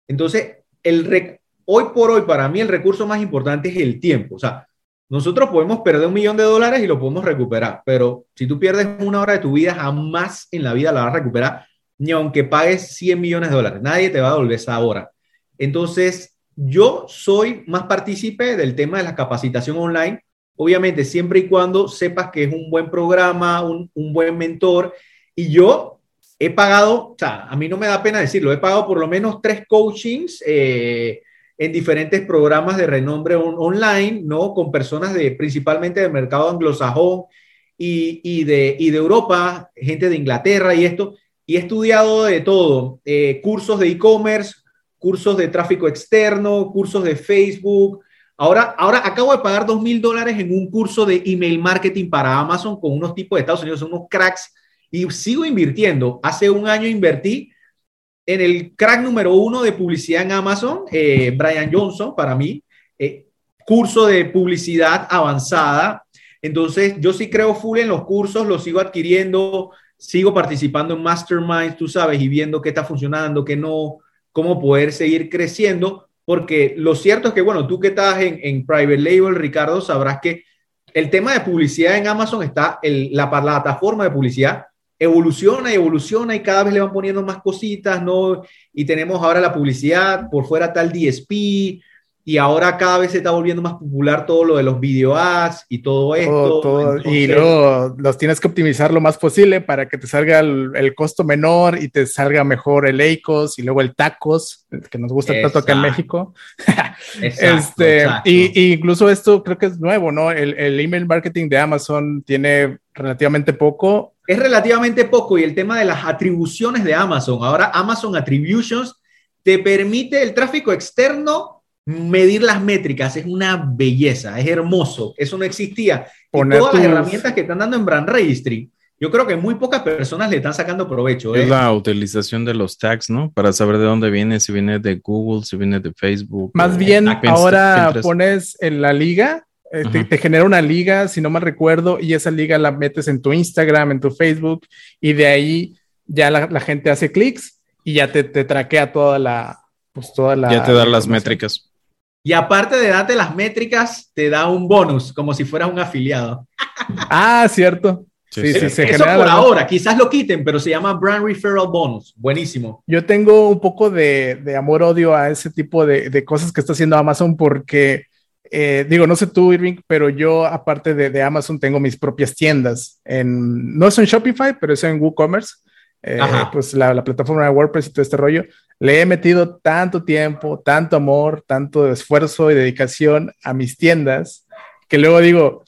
Entonces, el, hoy por hoy, para mí, el recurso más importante es el tiempo. O sea, nosotros podemos perder un millón de dólares y lo podemos recuperar, pero si tú pierdes una hora de tu vida, jamás en la vida la vas a recuperar, ni aunque pagues 100 millones de dólares. Nadie te va a devolver esa hora. Entonces, yo soy más partícipe del tema de la capacitación online, obviamente siempre y cuando sepas que es un buen programa, un, un buen mentor. Y yo he pagado, o sea, a mí no me da pena decirlo, he pagado por lo menos tres coachings. Eh, en diferentes programas de renombre online, ¿no? Con personas de principalmente del mercado anglosajón y, y, de, y de Europa, gente de Inglaterra y esto, y he estudiado de todo, eh, cursos de e-commerce, cursos de tráfico externo, cursos de Facebook. Ahora, ahora acabo de pagar dos mil dólares en un curso de email marketing para Amazon con unos tipos de Estados Unidos, son unos cracks, y sigo invirtiendo. Hace un año invertí en el crack número uno de publicidad en Amazon, eh, Brian Johnson, para mí, eh, curso de publicidad avanzada. Entonces, yo sí creo full en los cursos, los sigo adquiriendo, sigo participando en masterminds, tú sabes, y viendo qué está funcionando, qué no, cómo poder seguir creciendo, porque lo cierto es que, bueno, tú que estás en, en Private Label, Ricardo, sabrás que el tema de publicidad en Amazon está, el, la plataforma de publicidad evoluciona y evoluciona y cada vez le van poniendo más cositas, ¿no? Y tenemos ahora la publicidad, por fuera tal DSP, y ahora cada vez se está volviendo más popular todo lo de los video ads y todo esto. y luego los tienes que optimizar lo más posible para que te salga el, costo menor y te salga mejor el ACOS y luego el TACOS, que nos gusta tanto acá en México. este, Y, incluso esto creo que es nuevo, ¿no? El, el email marketing de Amazon tiene relativamente poco es relativamente poco y el tema de las atribuciones de Amazon. Ahora Amazon Attributions te permite el tráfico externo medir las métricas. Es una belleza, es hermoso. Eso no existía. y todas las herramientas que están dando en Brand Registry. Yo creo que muy pocas personas le están sacando provecho. Es ¿eh? la utilización de los tags, ¿no? Para saber de dónde viene, si viene de Google, si viene de Facebook. Más bien, ahora pones en la liga eh, te, genera una liga, si no mal recuerdo, y esa liga la metes en tu Instagram, en tu Facebook, y de ahí ya la, gente hace clics y ya te, te, traquea toda la, pues toda la. Ya te da las métricas. Y aparte de darte las métricas, te da un bonus, como si fueras un afiliado. ah, cierto. Sí, sí, se Eso por ahora, quizás lo quiten, pero se llama Brand Referral Bonus. Buenísimo. Yo tengo un poco de, de amor-odio a ese tipo de, de, cosas que está haciendo Amazon porque eh, digo, no sé tú, Irving, pero yo, aparte de, Amazon, tengo mis propias tiendas. En, no es en Shopify, pero es en WooCommerce. Eh, pues la, plataforma de WordPress y todo este rollo. Le he metido tanto tiempo, tanto amor, tanto esfuerzo y dedicación a mis tiendas que luego digo,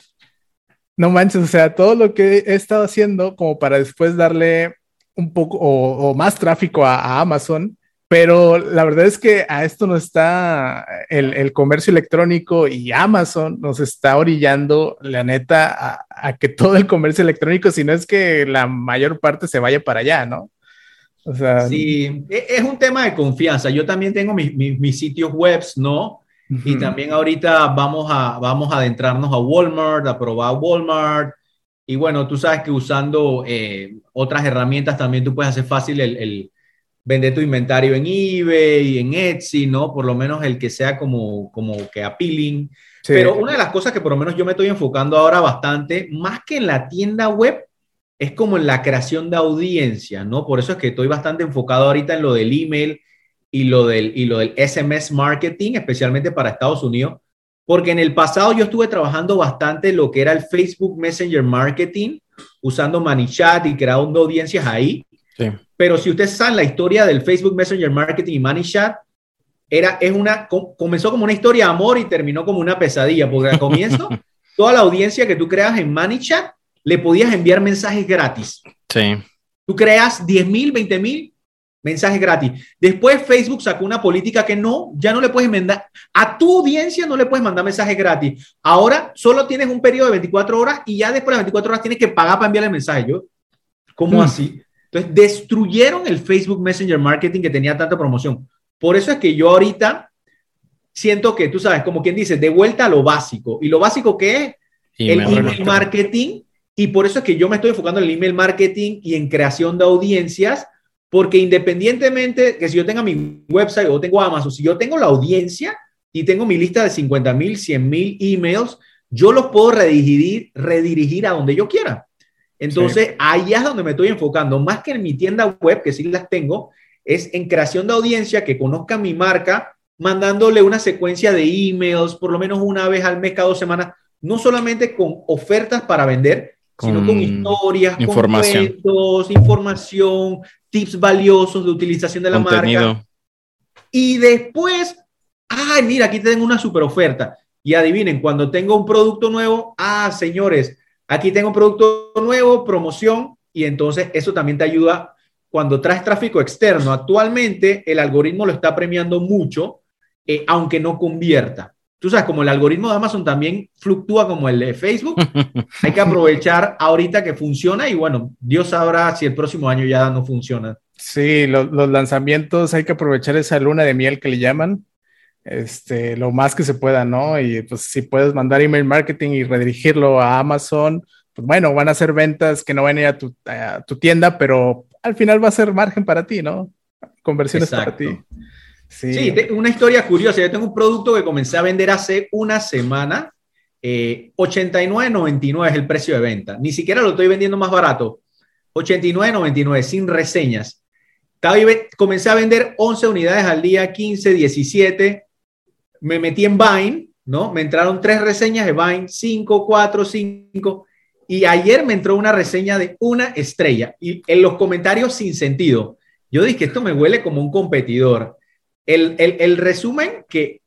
no manches, o sea, todo lo que he estado haciendo como para después darle un poco o, más tráfico a Amazon pero la verdad es que a esto nos está el, comercio electrónico y Amazon nos está orillando, la neta, a, que todo el comercio electrónico, si no es que la mayor parte se vaya para allá, ¿no? O sea, sí, e, es un tema de confianza. Yo también tengo mis, mis, sitios web, ¿no? Y también ahorita vamos a, vamos a adentrarnos a Walmart, a probar Walmart, Y bueno, tú sabes que usando eh, otras herramientas también tú puedes hacer fácil el, vender tu inventario en eBay, en Etsy, ¿no? Por lo menos el que sea como, como que appealing. Pero una de las cosas que por lo menos yo me estoy enfocando ahora bastante, más que en la tienda web, es como en la creación de audiencia, ¿no? Por eso es que estoy bastante enfocado ahorita en lo del email y lo del, y lo del SMS marketing, especialmente para Estados Unidos, porque en el pasado yo estuve trabajando bastante lo que era el Facebook Messenger Marketing, usando ManyChat y creando audiencias ahí. Pero si ustedes saben la historia del Facebook Messenger Marketing y ManyChat, era, es una, comenzó como una historia de amor y terminó como una pesadilla, porque al comienzo, toda la audiencia que tú creas en ManyChat, le podías enviar mensajes gratis. Sí. Tú creas 10 mil, 20 mil mensajes gratis. Después Facebook sacó una política que no, ya no le puedes mandar, a tu audiencia no le puedes mandar mensajes gratis. Ahora solo tienes un periodo de 24 horas y ya después de 24 horas tienes que pagar para enviarle mensaje. Yo, ¿cómo hmm. así? Entonces destruyeron el Facebook Messenger Marketing que tenía tanta promoción. Por eso es que yo ahorita siento que, tú sabes, como quien dice, de vuelta a lo básico. ¿Y lo básico que es? el email marketing. Y por eso es que yo me estoy enfocando en el email marketing y en creación de audiencias porque independientemente que si yo tenga mi website o tengo Amazon, si yo tengo la audiencia y tengo mi lista de 50 mil, 100 mil emails, yo los puedo redirigir, redirigir a donde yo quiera. Entonces, ahí es donde me estoy enfocando, más que en mi tienda web, que sí las tengo, es en creación de audiencia, que conozcan mi marca, mandándole una secuencia de emails, por lo menos una vez al mes, cada dos semanas, no solamente con ofertas para vender, sino con historias, información. con información, tips valiosos de utilización de la marca. Y después, ay, mira, aquí tengo una super oferta. Y adivinen, cuando tengo un producto nuevo, ah, señores, aquí tengo un producto nuevo, promoción, y entonces eso también te ayuda cuando traes tráfico externo. Actualmente el algoritmo lo está premiando mucho, eh, aunque no convierta tú sabes, como el algoritmo de Amazon también fluctúa como el de Facebook, hay que aprovechar ahorita que funciona y bueno, Dios sabrá si el próximo año ya no funciona. Sí, los lanzamientos hay que aprovechar esa luna de miel que le llaman, este, lo más que se pueda, ¿no? Y pues si puedes mandar email marketing y redirigirlo a Amazon, pues bueno, van a ser ventas que no van a ir a tu, a tu tienda, pero al final va a ser margen para ti, ¿no? Conversiones para ti. Sí. una historia curiosa. Yo tengo un producto que comencé a vender hace una semana. Eh, 89.99 es el precio de venta. Ni siquiera lo estoy vendiendo más barato. 89.99 sin reseñas. Comencé a vender 11 unidades al día, 15, 17. Me metí en Vine, ¿no? Me entraron tres reseñas de Vine, 5, 4, 5. Y ayer me entró una reseña de una estrella. Y en los comentarios sin sentido. Yo dije, esto me huele como un competidor. El, resumen que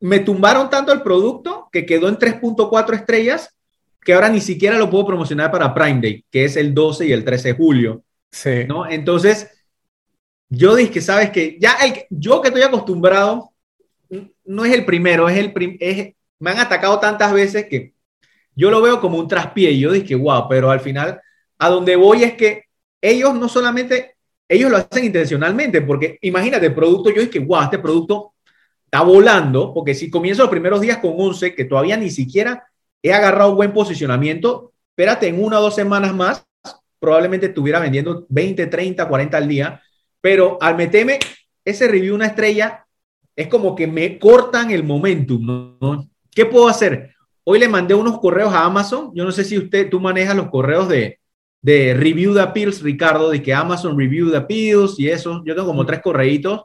me tumbaron tanto el producto que quedó en 3.4 estrellas que ahora ni siquiera lo puedo promocionar para Prime Day, que es el 12 y el 13 de julio. Sí. ¿no? Entonces, yo dije que, sabes que ya yo que estoy acostumbrado, no es el primero, es el me han atacado tantas veces que yo lo veo como un traspié y yo dije, wow, pero al final a donde voy es que ellos no solamente ellos lo hacen intencionalmente, porque imagínate, producto, yo dije, wow, este producto está volando, porque si comienzo los primeros días con 11, que todavía ni siquiera he agarrado buen posicionamiento, espérate, en una o dos semanas más, probablemente estuviera vendiendo 20, 30, 40 al día, pero al meterme ese review una estrella, es como que me cortan el momentum, ¿no? ¿Qué puedo hacer? Hoy le mandé unos correos a Amazon, yo no sé si usted, tú manejas los correos de, de Review the Appeals, Ricardo, de que Amazon Review the Appeals y eso. Yo tengo como tres correitos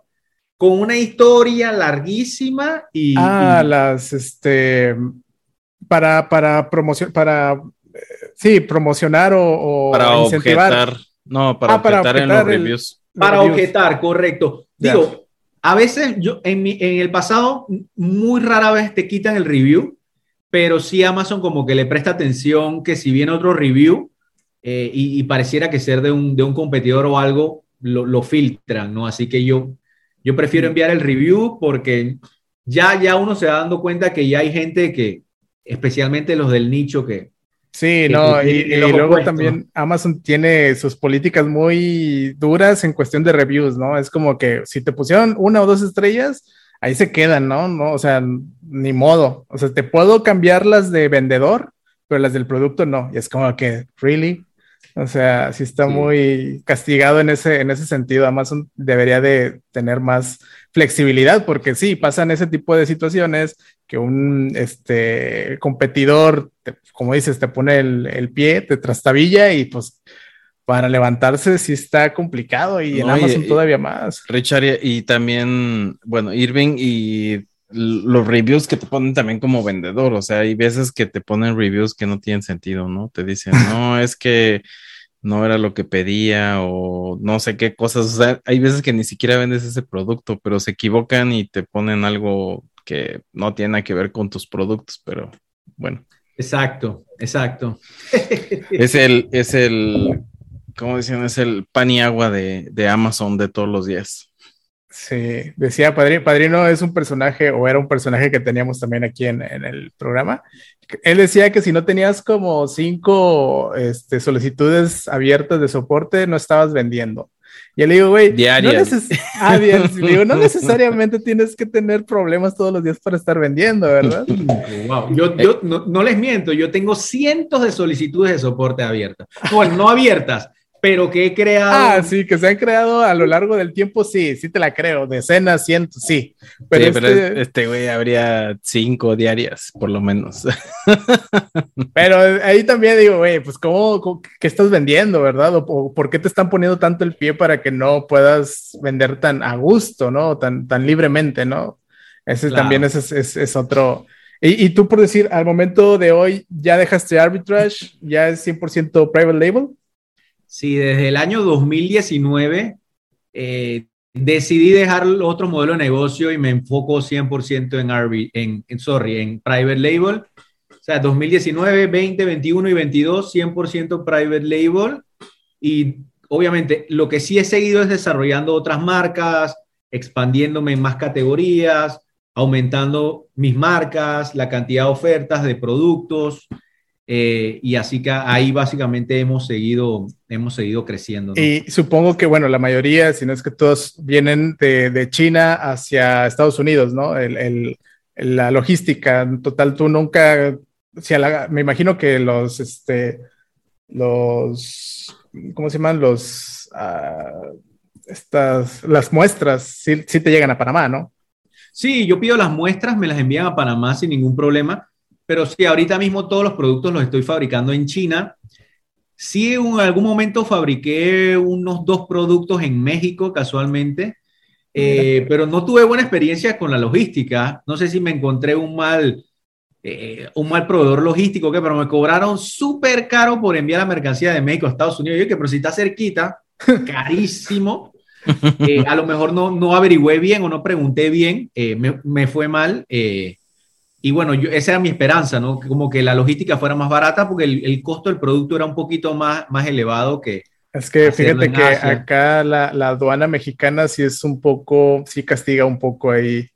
con una historia larguísima y. Ah, las, este, para, para promoción, para, sí, promocionar o, para incentivar. no, para, ah, objetar en los reviews. Para objetar, correcto. Digo, a veces yo, en, mi, en el pasado, muy rara vez te quitan el review, pero sí Amazon como que le presta atención que si viene otro review, eh, y, pareciera que ser de un, de un competidor o algo lo, lo, filtran, ¿no? Así que yo, yo prefiero enviar el review porque ya, ya uno se va dando cuenta que ya hay gente que, especialmente los del nicho, que... Sí, no, y, luego también Amazon tiene sus políticas muy duras en cuestión de reviews, ¿no? Es como que si te pusieron una o dos estrellas, ahí se quedan, ¿no? no o sea, ni modo. O sea, te puedo cambiarlas de vendedor, pero las del producto no. Y es como que, ¿really? O sea, sí está muy castigado en ese, en ese sentido. Amazon debería de tener más flexibilidad porque sí, pasan ese tipo de situaciones que un este, competidor, como dices, te pone el, el, pie, te trastabilla y pues para levantarse sí está complicado y en Amazon todavía más. Richard, y también, bueno, Irving y los reviews que te ponen también como vendedor, o sea, hay veces que te ponen reviews que no tienen sentido, ¿no? Te dicen, no, es que no era lo que pedía o no sé qué cosas, o sea, hay veces que ni siquiera vendes ese producto, pero se equivocan y te ponen algo que no tiene nada que ver con tus productos, pero bueno. Exacto, exacto. es el, es el, ¿cómo dicen? Es el pan y agua de, de Amazon de todos los días. Sí, decía Padrino, Padrino es un personaje o era un personaje que teníamos también aquí en, el programa. Él decía que si no tenías como cinco este, solicitudes abiertas de soporte, no estabas vendiendo. Y él le digo, güey, no, ah, digo, no necesariamente tienes que tener problemas todos los días para estar vendiendo, ¿verdad? Wow. Yo, yo no, no, les miento, yo tengo cientos de solicitudes de soporte abiertas. Bueno, no abiertas, pero que he creado. Ah, sí, que se han creado a lo largo del tiempo, sí, sí te la creo, decenas, cientos, sí. Pero, este... este güey habría cinco diarias, por lo menos. pero ahí también digo, güey, pues cómo, qué estás vendiendo, ¿verdad? O, por qué te están poniendo tanto el pie para que no puedas vender tan a gusto, ¿no? Tan, tan libremente, ¿no? Ese también es, es, es otro. Y, y, tú por decir, al momento de hoy, ¿ya dejaste arbitrage? ¿Ya es 100% private label? Sí, desde el año 2019 eh, decidí dejar otro modelo de negocio y me enfoco 100% en, en, sorry, en private label. O sea, 2019, 20, 21 y 22, 100% private label. Y obviamente lo que sí he seguido es desarrollando otras marcas, expandiéndome en más categorías, aumentando mis marcas, la cantidad de ofertas de productos. Eh, y así que ahí básicamente hemos seguido, hemos seguido creciendo. Y supongo que, bueno, la mayoría, si no es que todos vienen de, de China hacia Estados Unidos, ¿no? El, el, la logística, en total, tú nunca, si me imagino que los, este, los, ¿cómo se llaman? Los, uh, estas, las muestras, sí, sí te llegan a Panamá, ¿no? Sí, yo pido las muestras, me las envían a Panamá sin ningún problema pero sí, ahorita mismo todos los productos los estoy fabricando en China. Sí, en algún momento fabriqué unos dos productos en México casualmente, eh, pero no tuve buena experiencia con la logística. No sé si me encontré un mal, eh, un mal proveedor logístico, que pero me cobraron súper caro por enviar la mercancía de México a Estados Unidos. Yo que, pero si está cerquita, carísimo. Eh, a lo mejor no, no averigüé bien o no pregunté bien, me, me, fue mal. Y bueno, yo, esa era mi esperanza, ¿no? Como que la logística fuera más barata porque el, costo del producto era un poquito más, más elevado que... Es que fíjate que acá la, la, aduana mexicana sí es un poco, sí castiga un poco ahí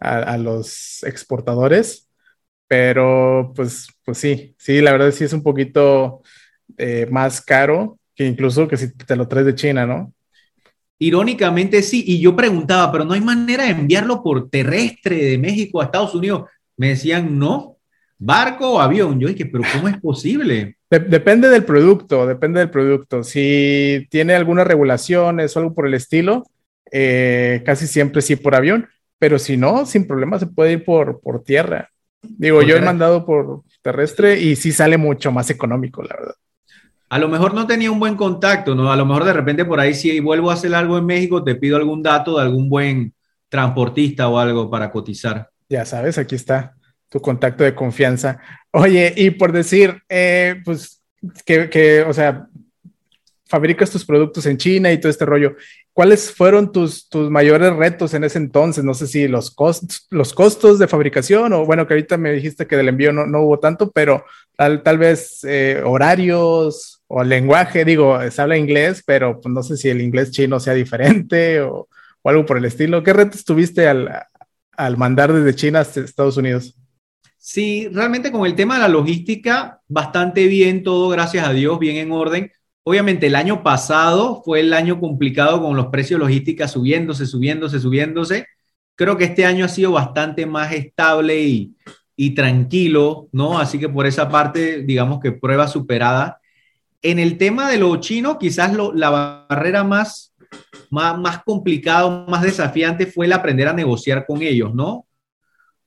a, los exportadores, pero pues, pues sí, sí, la verdad sí es un poquito eh, más caro que incluso que si te lo traes de China, ¿no? Irónicamente sí, y yo preguntaba, pero no hay manera de enviarlo por terrestre de México a Estados Unidos me decían no, barco o avión. Yo dije, pero ¿cómo es posible? depende del producto, depende del producto. Si tiene algunas regulaciones o algo por el estilo, eh, casi siempre sí por avión, pero si no, sin problema se puede ir por, por tierra. Digo, yo he mandado por terrestre y sí sale mucho más económico, la verdad. A lo mejor no tenía un buen contacto, ¿no? A lo mejor de repente por ahí si vuelvo a hacer algo en México, te pido algún dato de algún buen transportista o algo para cotizar. Ya sabes, aquí está tu contacto de confianza. Oye, y por decir, eh, pues que, o sea, fabricas tus productos en China y todo este rollo. ¿Cuáles fueron tus, tus mayores retos en ese entonces? No sé si los, costos, los costos de fabricación o bueno, que ahorita me dijiste que del envío no, no hubo tanto, pero tal, tal vez eh, horarios o lenguaje. Digo, se habla inglés, pero pues no sé si el inglés chino sea diferente o, o algo por el estilo. ¿Qué retos tuviste al, al mandar desde China hasta Estados Unidos? Sí, realmente con el tema de la logística, bastante bien todo, gracias a Dios, bien en orden. Obviamente el año pasado fue el año complicado con los precios logísticos subiéndose, subiéndose, subiéndose. Creo que este año ha sido bastante más estable y, y tranquilo, ¿no? Así que por esa parte, digamos que prueba superada. En el tema de los chinos, quizás la barrera más, más, más complicada, más desafiante fue el aprender a negociar con ellos, ¿no?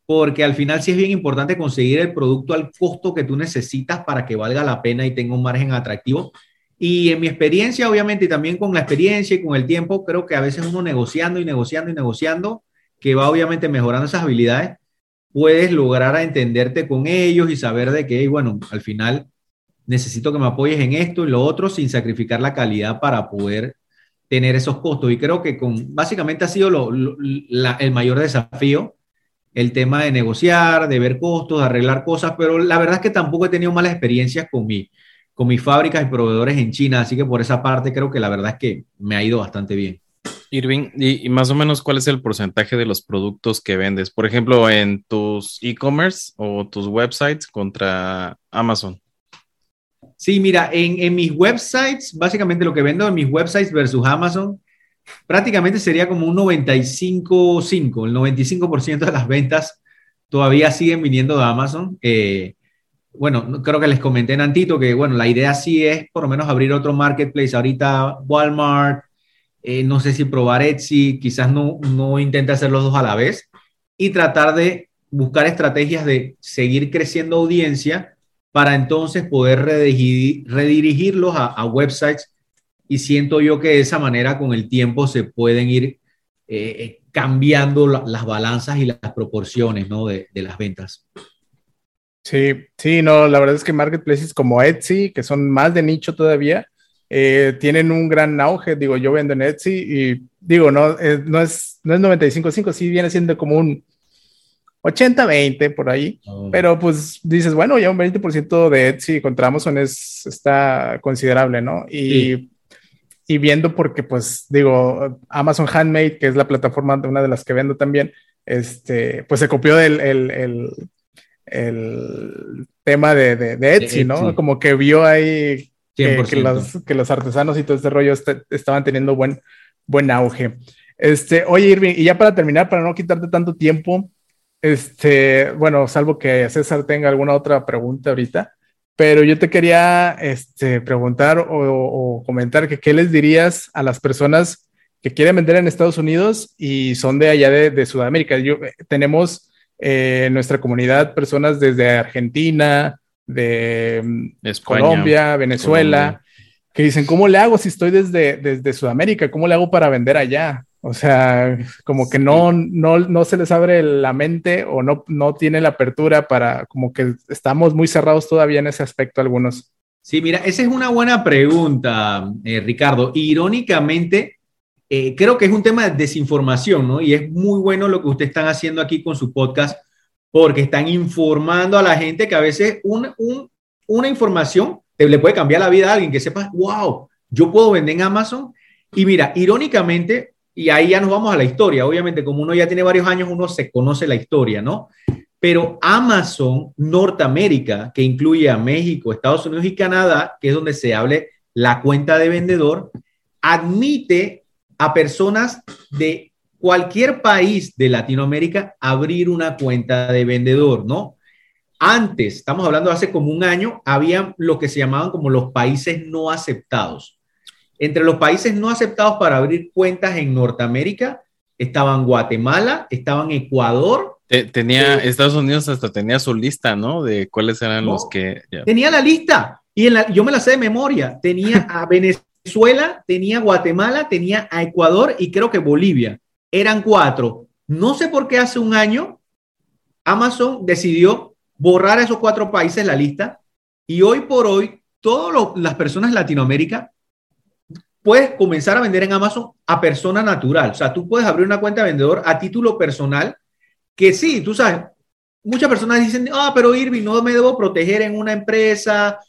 Porque al final sí es bien importante conseguir el producto al costo que tú necesitas para que valga la pena y tenga un margen atractivo. Y en mi experiencia, obviamente, y también con la experiencia y con el tiempo, creo que a veces uno negociando y negociando y negociando, que va obviamente mejorando esas habilidades, puedes lograr a entenderte con ellos y saber de que, bueno, al final necesito que me apoyes en esto y lo otro sin sacrificar la calidad para poder tener esos costos. Y creo que con, básicamente ha sido lo, el mayor desafío, el tema de negociar, de ver costos, de arreglar cosas, pero la verdad es que tampoco he tenido malas experiencias con, mi, con mis fábricas y proveedores en China, así que por esa parte creo que la verdad es que me ha ido bastante bien. Irving, y, más o menos cuál es el porcentaje de los productos que vendes, por ejemplo, en tus e-commerce o tus websites contra Amazon. Sí, mira, en, en, mis websites, básicamente lo que vendo en mis websites versus Amazon, prácticamente sería como un 95-5. El 95% de las ventas todavía siguen viniendo de Amazon. Eh, bueno, creo que les comenté en Antito que, bueno, la idea sí es por lo menos abrir otro marketplace. Ahorita Walmart, eh, no sé si probar Etsy, quizás no, no intente hacer los dos a la vez y tratar de buscar estrategias de seguir creciendo audiencia para entonces poder redirigirlos a, websites y siento yo que de esa manera con el tiempo se pueden ir eh, eh, cambiando las balanzas y las proporciones ¿no? de, de, las ventas. Sí, sí, no, la verdad es que marketplaces como Etsy, que son más de nicho todavía, eh, tienen un gran auge. Digo, yo vendo en Etsy y digo, no, eh, no es, no es 95.5, sí viene siendo como un 80-20 por ahí, oh. pero pues dices, bueno, ya un 20% de Etsy contra Amazon es, está considerable, ¿no? Y, y viendo porque, pues, digo, Amazon Handmade, que es la plataforma de una de las que vendo también, este, pues se copió del el, el, el tema de, de, Etsy, ¿no? Como que vio ahí que, los, que, los, artesanos y todo este rollo este, estaban teniendo buen, buen auge. Este, oye, Irving, y ya para terminar, para no quitarte tanto tiempo, este, bueno, salvo que César tenga alguna otra pregunta ahorita, pero yo te quería este, preguntar o, comentar que qué les dirías a las personas que quieren vender en Estados Unidos y son de allá de, Sudamérica. Yo, eh, tenemos eh, en nuestra comunidad personas desde Argentina, de mm, Colombia, Venezuela, que dicen, ¿cómo le hago si estoy desde, desde Sudamérica? ¿Cómo le hago para vender allá? O sea, como que no, no, no se les abre la mente o no, no tiene la apertura para, como que estamos muy cerrados todavía en ese aspecto algunos. Sí, mira, esa es una buena pregunta, eh, Ricardo. Irónicamente, eh, creo que es un tema de desinformación, ¿no? Y es muy bueno lo que ustedes están haciendo aquí con su podcast, porque están informando a la gente que a veces una información le puede cambiar la vida a alguien que sepa, wow, yo puedo vender en Amazon. Y mira, irónicamente, y ahí ya nos vamos a la historia, obviamente como uno ya tiene varios años, uno se conoce la historia, ¿no? Pero Amazon Norteamérica, que incluye a México, Estados Unidos y Canadá, que es donde se hable la cuenta de vendedor, admite a personas de cualquier país de Latinoamérica abrir una cuenta de vendedor, ¿no? Antes, estamos hablando hace como un año, había lo que se llamaban como los países no aceptados. Entre los países no aceptados para abrir cuentas en Norteamérica estaban Guatemala, estaban Ecuador. tenía eh, Estados Unidos hasta tenía su lista, ¿no? De cuáles eran los que. Tenía la lista y yo me la sé de memoria. Tenía a Venezuela, tenía Guatemala, tenía a Ecuador y creo que Bolivia eran cuatro. No sé por qué hace un año Amazon decidió borrar a esos cuatro países la lista y hoy por hoy todas las personas de Latinoamérica puedes comenzar a vender en Amazon a persona natural. O sea, tú puedes abrir una cuenta de vendedor a título personal que sí, tú sabes, muchas personas dicen, ah, pero Irving, no me debo proteger en una empresa.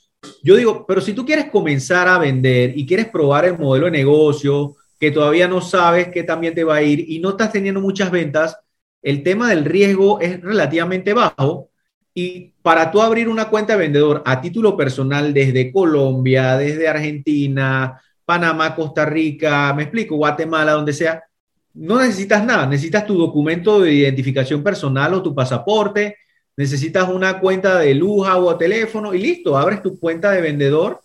Yo digo, pero si tú quieres comenzar a vender y quieres probar el modelo de negocio, que todavía no sabes qué también te va a ir y no estás teniendo muchas ventas, el tema del riesgo es relativamente bajo. Y para tú abrir una cuenta de vendedor a título personal desde Colombia, desde Argentina, Panamá, Costa Rica, me explico, Guatemala, donde sea, no necesitas nada, necesitas tu documento de identificación personal o tu pasaporte necesitas una cuenta de agua o teléfono y listo, abres tu cuenta de vendedor,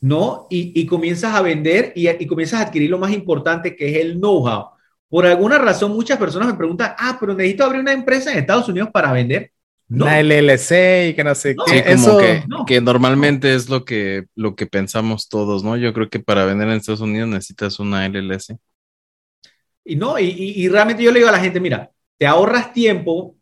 ¿no? Y, comienzas a vender y, y, comienzas a adquirir lo más importante que es el know-how. Por alguna razón, muchas personas me preguntan, ah, pero necesito abrir una empresa en Estados Unidos para vender. No. Una LLC y que no sé qué. Eso, que, que, normalmente es lo que, lo que pensamos todos, ¿no? Yo creo que para vender en Estados Unidos necesitas una LLC. Y no, y, y, realmente yo le digo a la gente, mira, te ahorras tiempo,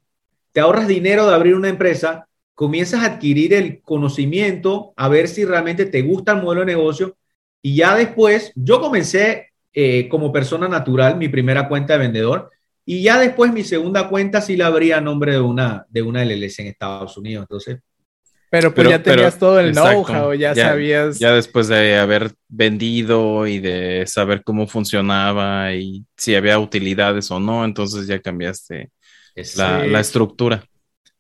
te ahorras dinero de abrir una empresa, comienzas a adquirir el conocimiento, a ver si realmente te gusta el modelo de negocio, y ya después, yo comencé eh, como persona natural mi primera cuenta de vendedor, y ya después mi segunda cuenta sí la abría a nombre de una, de una LLC en Estados Unidos. Entonces, pero pues ya tenías todo el know-how, ya, sabías. Ya después de haber vendido y de saber cómo funcionaba y si había utilidades o no, entonces ya cambiaste la, estructura.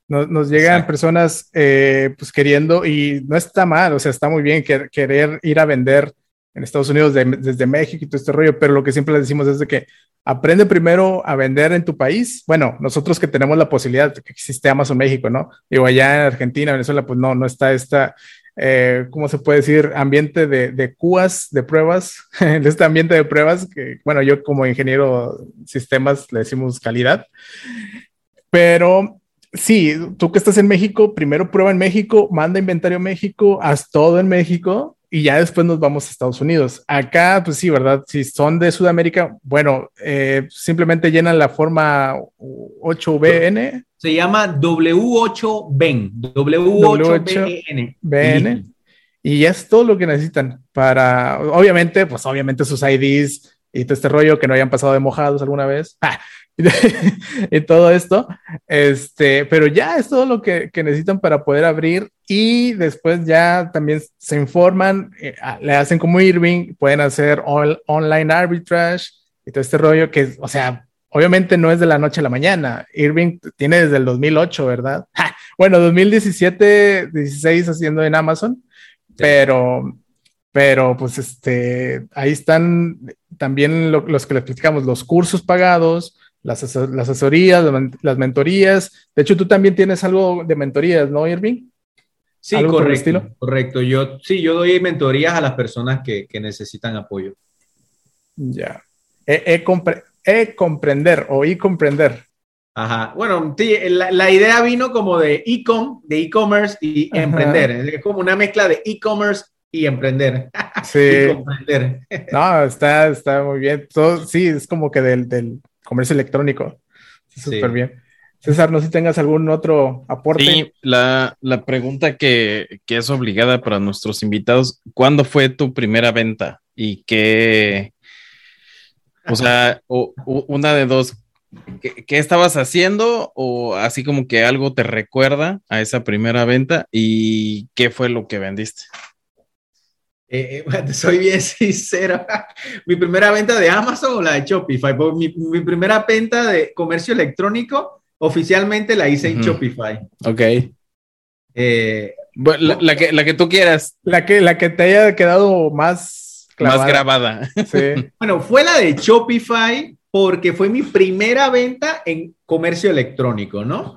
Nos, llegan personas eh, pues queriendo, y no está mal, o sea, está muy bien querer ir a vender en Estados Unidos desde México y todo este rollo, pero lo que siempre les decimos es de que aprende primero a vender en tu país. Bueno, nosotros que tenemos la posibilidad de que existe Amazon México, ¿no? Digo, allá en Argentina, Venezuela, pues no, no está esta, eh, ¿cómo se puede decir? Ambiente de, de CUAS, de pruebas, este ambiente de pruebas que, bueno, yo como ingeniero sistemas le decimos calidad. Pero sí, tú que estás en México, primero prueba en México, manda inventario a México, haz todo en México y ya después nos vamos a Estados Unidos. Acá, pues sí, ¿verdad? Si son de Sudamérica, bueno, eh, simplemente llenan la forma 8BN. Se llama W8BN. W8BN. BN. Y ya es todo lo que necesitan para, obviamente, pues obviamente sus IDs y todo este rollo que no hayan pasado de mojados alguna vez. Ah, y todo esto. Este, pero ya es todo lo que, que, necesitan para poder abrir y después ya también se informan, eh, le hacen como Irving, pueden hacer online arbitrage y todo este rollo que, o sea, obviamente no es de la noche a la mañana. Irving tiene desde el 2008, ¿verdad? bueno, 2017, 16 haciendo en Amazon, pero pero pues este, ahí están también los que les platicamos, los cursos pagados, las, asesorías, las mentorías. De hecho, tú también tienes algo de mentorías, ¿no, Irving? Sí, correcto. Correcto. Yo, sí, yo doy mentorías a las personas que, necesitan apoyo. Ya. E, e, comprender o y comprender. Ajá. Bueno, sí, la, idea vino como de e-com, de e-commerce y emprender. Es como una mezcla de e-commerce y emprender. Sí. comprender. No, está, está muy bien. Todo, sí, es como que del, del comercio electrónico. Súper bien. César, no sé si tengas algún otro aporte. Sí, la, pregunta que, es obligada para nuestros invitados, ¿cuándo fue tu primera venta? Y qué, o sea, una de dos, ¿qué, ¿qué, estabas haciendo? O así como que algo te recuerda a esa primera venta y qué fue lo que vendiste. Eh, eh soy bien sincero. mi primera venta de Amazon o la de Shopify. Mi, mi primera venta de comercio electrónico oficialmente la hice en Shopify. Ok. Eh, la, que, la que tú quieras. La que, la que te haya quedado más, más grabada. Sí. bueno, fue la de Shopify porque fue mi primera venta en comercio electrónico, ¿no?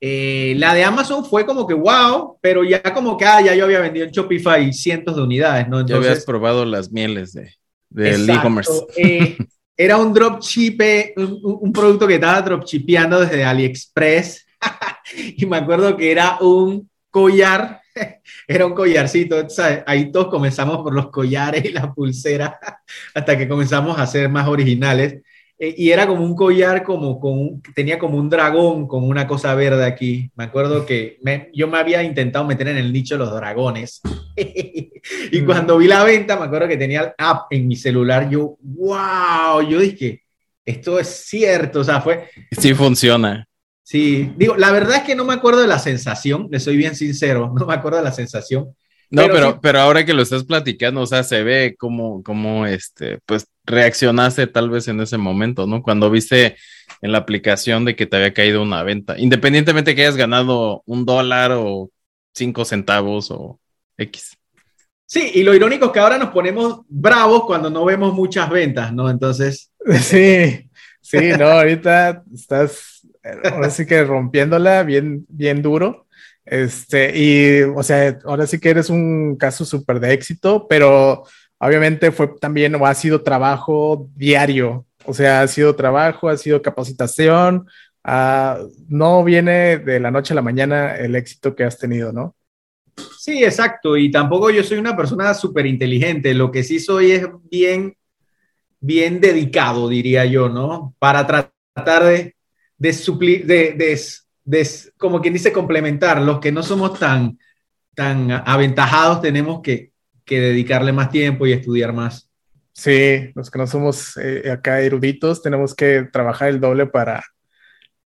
Eh, la de Amazon fue como que wow, pero ya como que ah, ya yo había vendido en Shopify cientos de unidades, ¿no? Entonces, ya habías probado las mieles de, del e-commerce. Eh, era un dropship, un, un producto que estaba dropshipeando desde AliExpress. y me acuerdo que era un collar, era un collarcito. Ahí todos comenzamos por los collares y la pulsera hasta que comenzamos a ser más originales. Eh, y era como un collar, como con tenía como un dragón con una cosa verde aquí. Me acuerdo que yo me había intentado meter en el nicho de los dragones. y cuando vi la venta, me acuerdo que tenía el app en mi celular. Yo, wow, yo dije, esto es cierto. O sea, fue. Sí, funciona. Sí, digo, la verdad es que no me acuerdo de la sensación, le soy bien sincero, no me acuerdo de la sensación. No, pero, pero, ahora que lo estás platicando, o sea, se ve como, como este, pues reaccionaste tal vez en ese momento, ¿no? Cuando viste en la aplicación de que te había caído una venta, independientemente que hayas ganado un dólar o cinco centavos o X. Sí, y lo irónico es que ahora nos ponemos bravos cuando no vemos muchas ventas, ¿no? Entonces. Sí, sí, no, ahorita estás ahora sí que rompiéndola bien, bien duro. Este, y, o sea, ahora sí que eres un caso súper de éxito, pero obviamente fue también o ha sido trabajo diario. O sea, ha sido trabajo, ha sido capacitación. Uh, no viene de la noche a la mañana el éxito que has tenido, ¿no? Sí, exacto. Y tampoco yo soy una persona súper inteligente. Lo que sí soy es bien, bien dedicado, diría yo, ¿no? Para tratar de, de suplir, de, de, como quien dice, complementar. Los que no somos tan, tan aventajados tenemos que, que dedicarle más tiempo y estudiar más. Sí, los que no somos eh, acá eruditos tenemos que trabajar el doble para,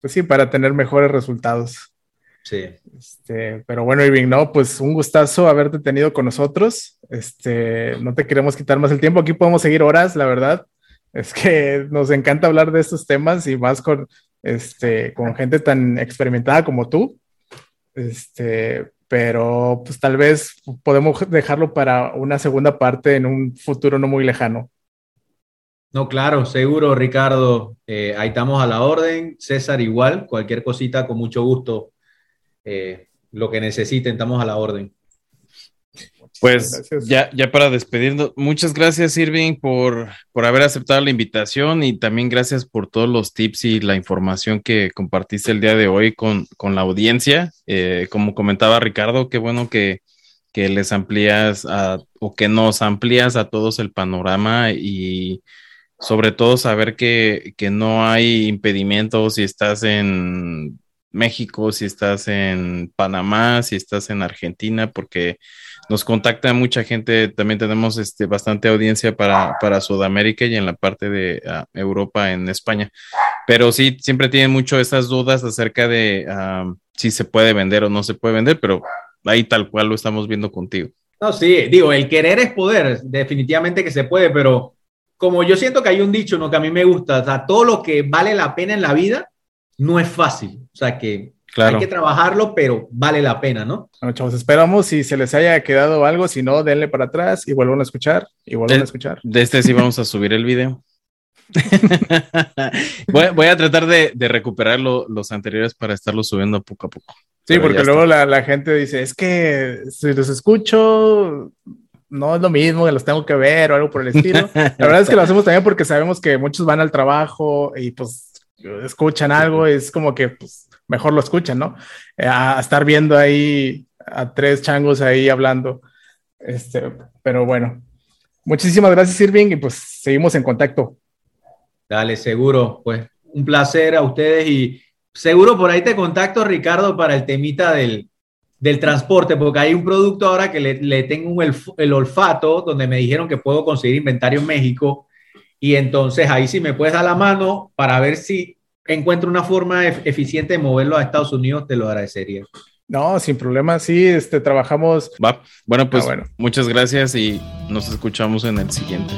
pues sí, para tener mejores resultados. Sí. Este, pero bueno, Irving, no, pues un gustazo haberte tenido con nosotros. Este, no te queremos quitar más el tiempo. Aquí podemos seguir horas, la verdad. Es que nos encanta hablar de estos temas y más con, este, con gente tan experimentada como tú. Este, pero pues tal vez podemos dejarlo para una segunda parte en un futuro no muy lejano. No, claro, seguro, Ricardo. Eh, ahí estamos a la orden. César igual, cualquier cosita con mucho gusto eh, lo que necesiten, estamos a la orden. Pues ya, ya para despedirnos, muchas gracias Irving por, por haber aceptado la invitación y también gracias por todos los tips y la información que compartiste el día de hoy con, con la audiencia. Eh, como comentaba Ricardo, qué bueno que, que les amplías o que nos amplías a todos el panorama y sobre todo saber que, que no hay impedimentos si estás en México, si estás en Panamá, si estás en Argentina, porque nos contacta mucha gente, también tenemos este, bastante audiencia para, para Sudamérica y en la parte de ah, Europa, en España. Pero sí, siempre tienen mucho esas dudas acerca de ah, si se puede vender o no se puede vender, pero ahí tal cual lo estamos viendo contigo. No, sí, digo, el querer es poder, definitivamente que se puede, pero como yo siento que hay un dicho, ¿no? Que a mí me gusta, o todo lo que vale la pena en la vida no es fácil. O sea que hay que trabajarlo, pero vale la pena, ¿no? Bueno, chavos, esperamos si se les haya quedado algo, si no, denle para atrás y vuelvan a escuchar y vuelvan a escuchar. De este sí vamos a subir el video. voy, a tratar de, recuperar los anteriores para estarlos subiendo poco a poco. Sí, porque luego la, gente dice, es que si los escucho, no es lo mismo, que los tengo que ver o algo por el estilo. La verdad es que lo hacemos también porque sabemos que muchos van al trabajo y pues escuchan algo, es como que pues, mejor lo escuchan, ¿no? Eh, a estar viendo ahí a tres changos ahí hablando. Este, pero bueno, muchísimas gracias, Irving, y pues seguimos en contacto. Dale, seguro. Pues un placer a ustedes y seguro por ahí te contacto, Ricardo, para el temita del, del transporte, porque hay un producto ahora que le, le tengo el, el, olfato, donde me dijeron que puedo conseguir inventario en México y entonces ahí sí me puedes dar la mano para ver si encuentro una forma eficiente de moverlo a Estados Unidos, te lo agradecería. No, sin problema, sí, este, trabajamos. Va. Bueno, pues ah, bueno. muchas gracias y nos escuchamos en el siguiente.